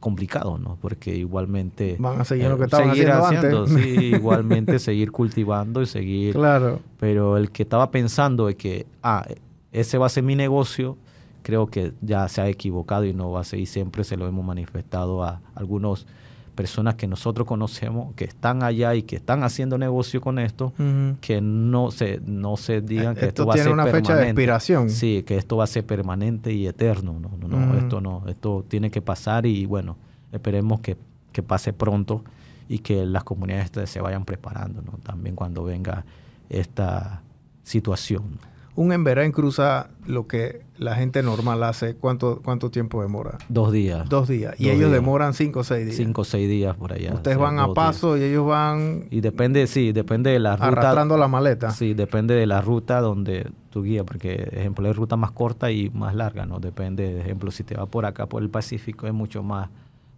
B: complicado, ¿no? Porque igualmente...
A: Van a seguir lo que
B: eh,
A: estaban
B: seguir
A: haciendo antes.
B: sí, (laughs) igualmente seguir cultivando y seguir...
A: Claro.
B: Pero el que estaba pensando de que, ah, ese va a ser mi negocio, creo que ya se ha equivocado y no va a ser, y siempre se lo hemos manifestado a algunas personas que nosotros conocemos, que están allá y que están haciendo negocio con esto, que no se, no se digan que
A: Esto
B: esto, va a
A: tiene
B: ser
A: una fecha de
B: permanente.
A: expiración.
B: Sí, que esto va a ser permanente y eterno. No, no, no, esto no, esto tiene que pasar y bueno, esperemos que, que pase pronto y que las comunidades se vayan preparando, ¿no? También cuando venga esta situación.
A: Un Emberá cruza lo que la gente normal hace. ¿Cuánto, cuánto tiempo demora?
B: Dos días.
A: Dos días. Y
B: Dos
A: ellos
B: días.
A: demoran cinco o seis días.
B: Cinco o seis días por allá.
A: Ustedes
B: o sea,
A: van a paso y ellos van.
B: Y depende, sí, depende de la ruta.
A: arrastrando la maleta.
B: Sí, depende de la ruta donde tú guías, porque, ejemplo, hay ruta más corta y más larga, ¿no? Depende, de ejemplo, si te vas por acá, por el Pacífico, es mucho más,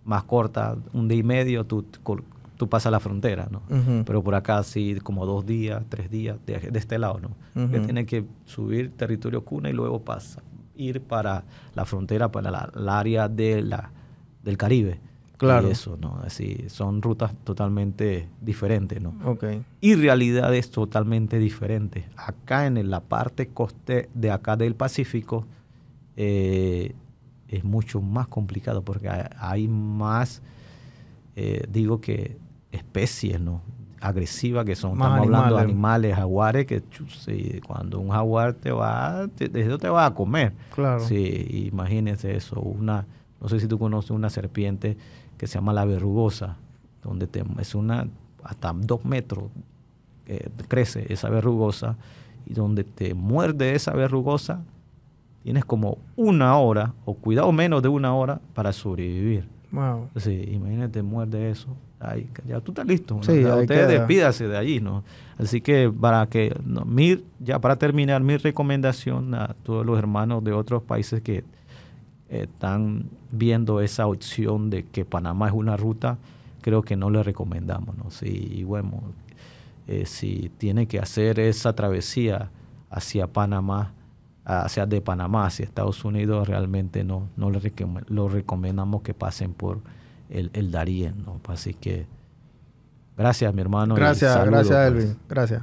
B: más corta, un día y medio, tú, tú pasas la frontera, ¿no? Pero por acá sí, como dos días, tres días, de, de este lado, ¿no? Que tiene que subir territorio cuna y luego pasa, ir para la frontera, para la, la área de la del Caribe.
A: Claro.
B: Y eso, ¿no? Así, son rutas totalmente diferentes, ¿no?
A: Ok.
B: Y realidades totalmente diferentes. Acá en la parte coste de acá del Pacífico eh, es mucho más complicado porque hay, hay más, eh, digo que especies, ¿no? agresivas que son,
A: Más
B: estamos hablando de
A: animales.
B: jaguares, que sí, cuando un jaguar te va, te, de eso te va a comer.
A: Claro.
B: Sí, imagínense eso. Una, no sé si tú conoces una serpiente que se llama la verrugosa, donde te, es una hasta dos metros eh, crece esa verrugosa y donde te muerde esa verrugosa, tienes como una hora, o cuidado menos de una hora, para sobrevivir.
A: Wow.
B: Sí, imagínate, muerde eso. Ay, ya tú estás listo. ¿no?
A: Sí, ahí
B: usted despídase de allí, ¿no? Así que para que, no, mi, ya para terminar, mi recomendación a todos los hermanos de otros países que eh, están viendo esa opción de que Panamá es una ruta, creo que no le recomendamos, ¿no? Sí, y bueno, eh, si tiene que hacer esa travesía hacia Panamá, hacia de Panamá hacia Estados Unidos, realmente no, no le lo recomendamos que pasen por el, el Darién, ¿no? Así que gracias, mi hermano.
A: Gracias, gracias,
B: pues.
A: Elvin. Gracias.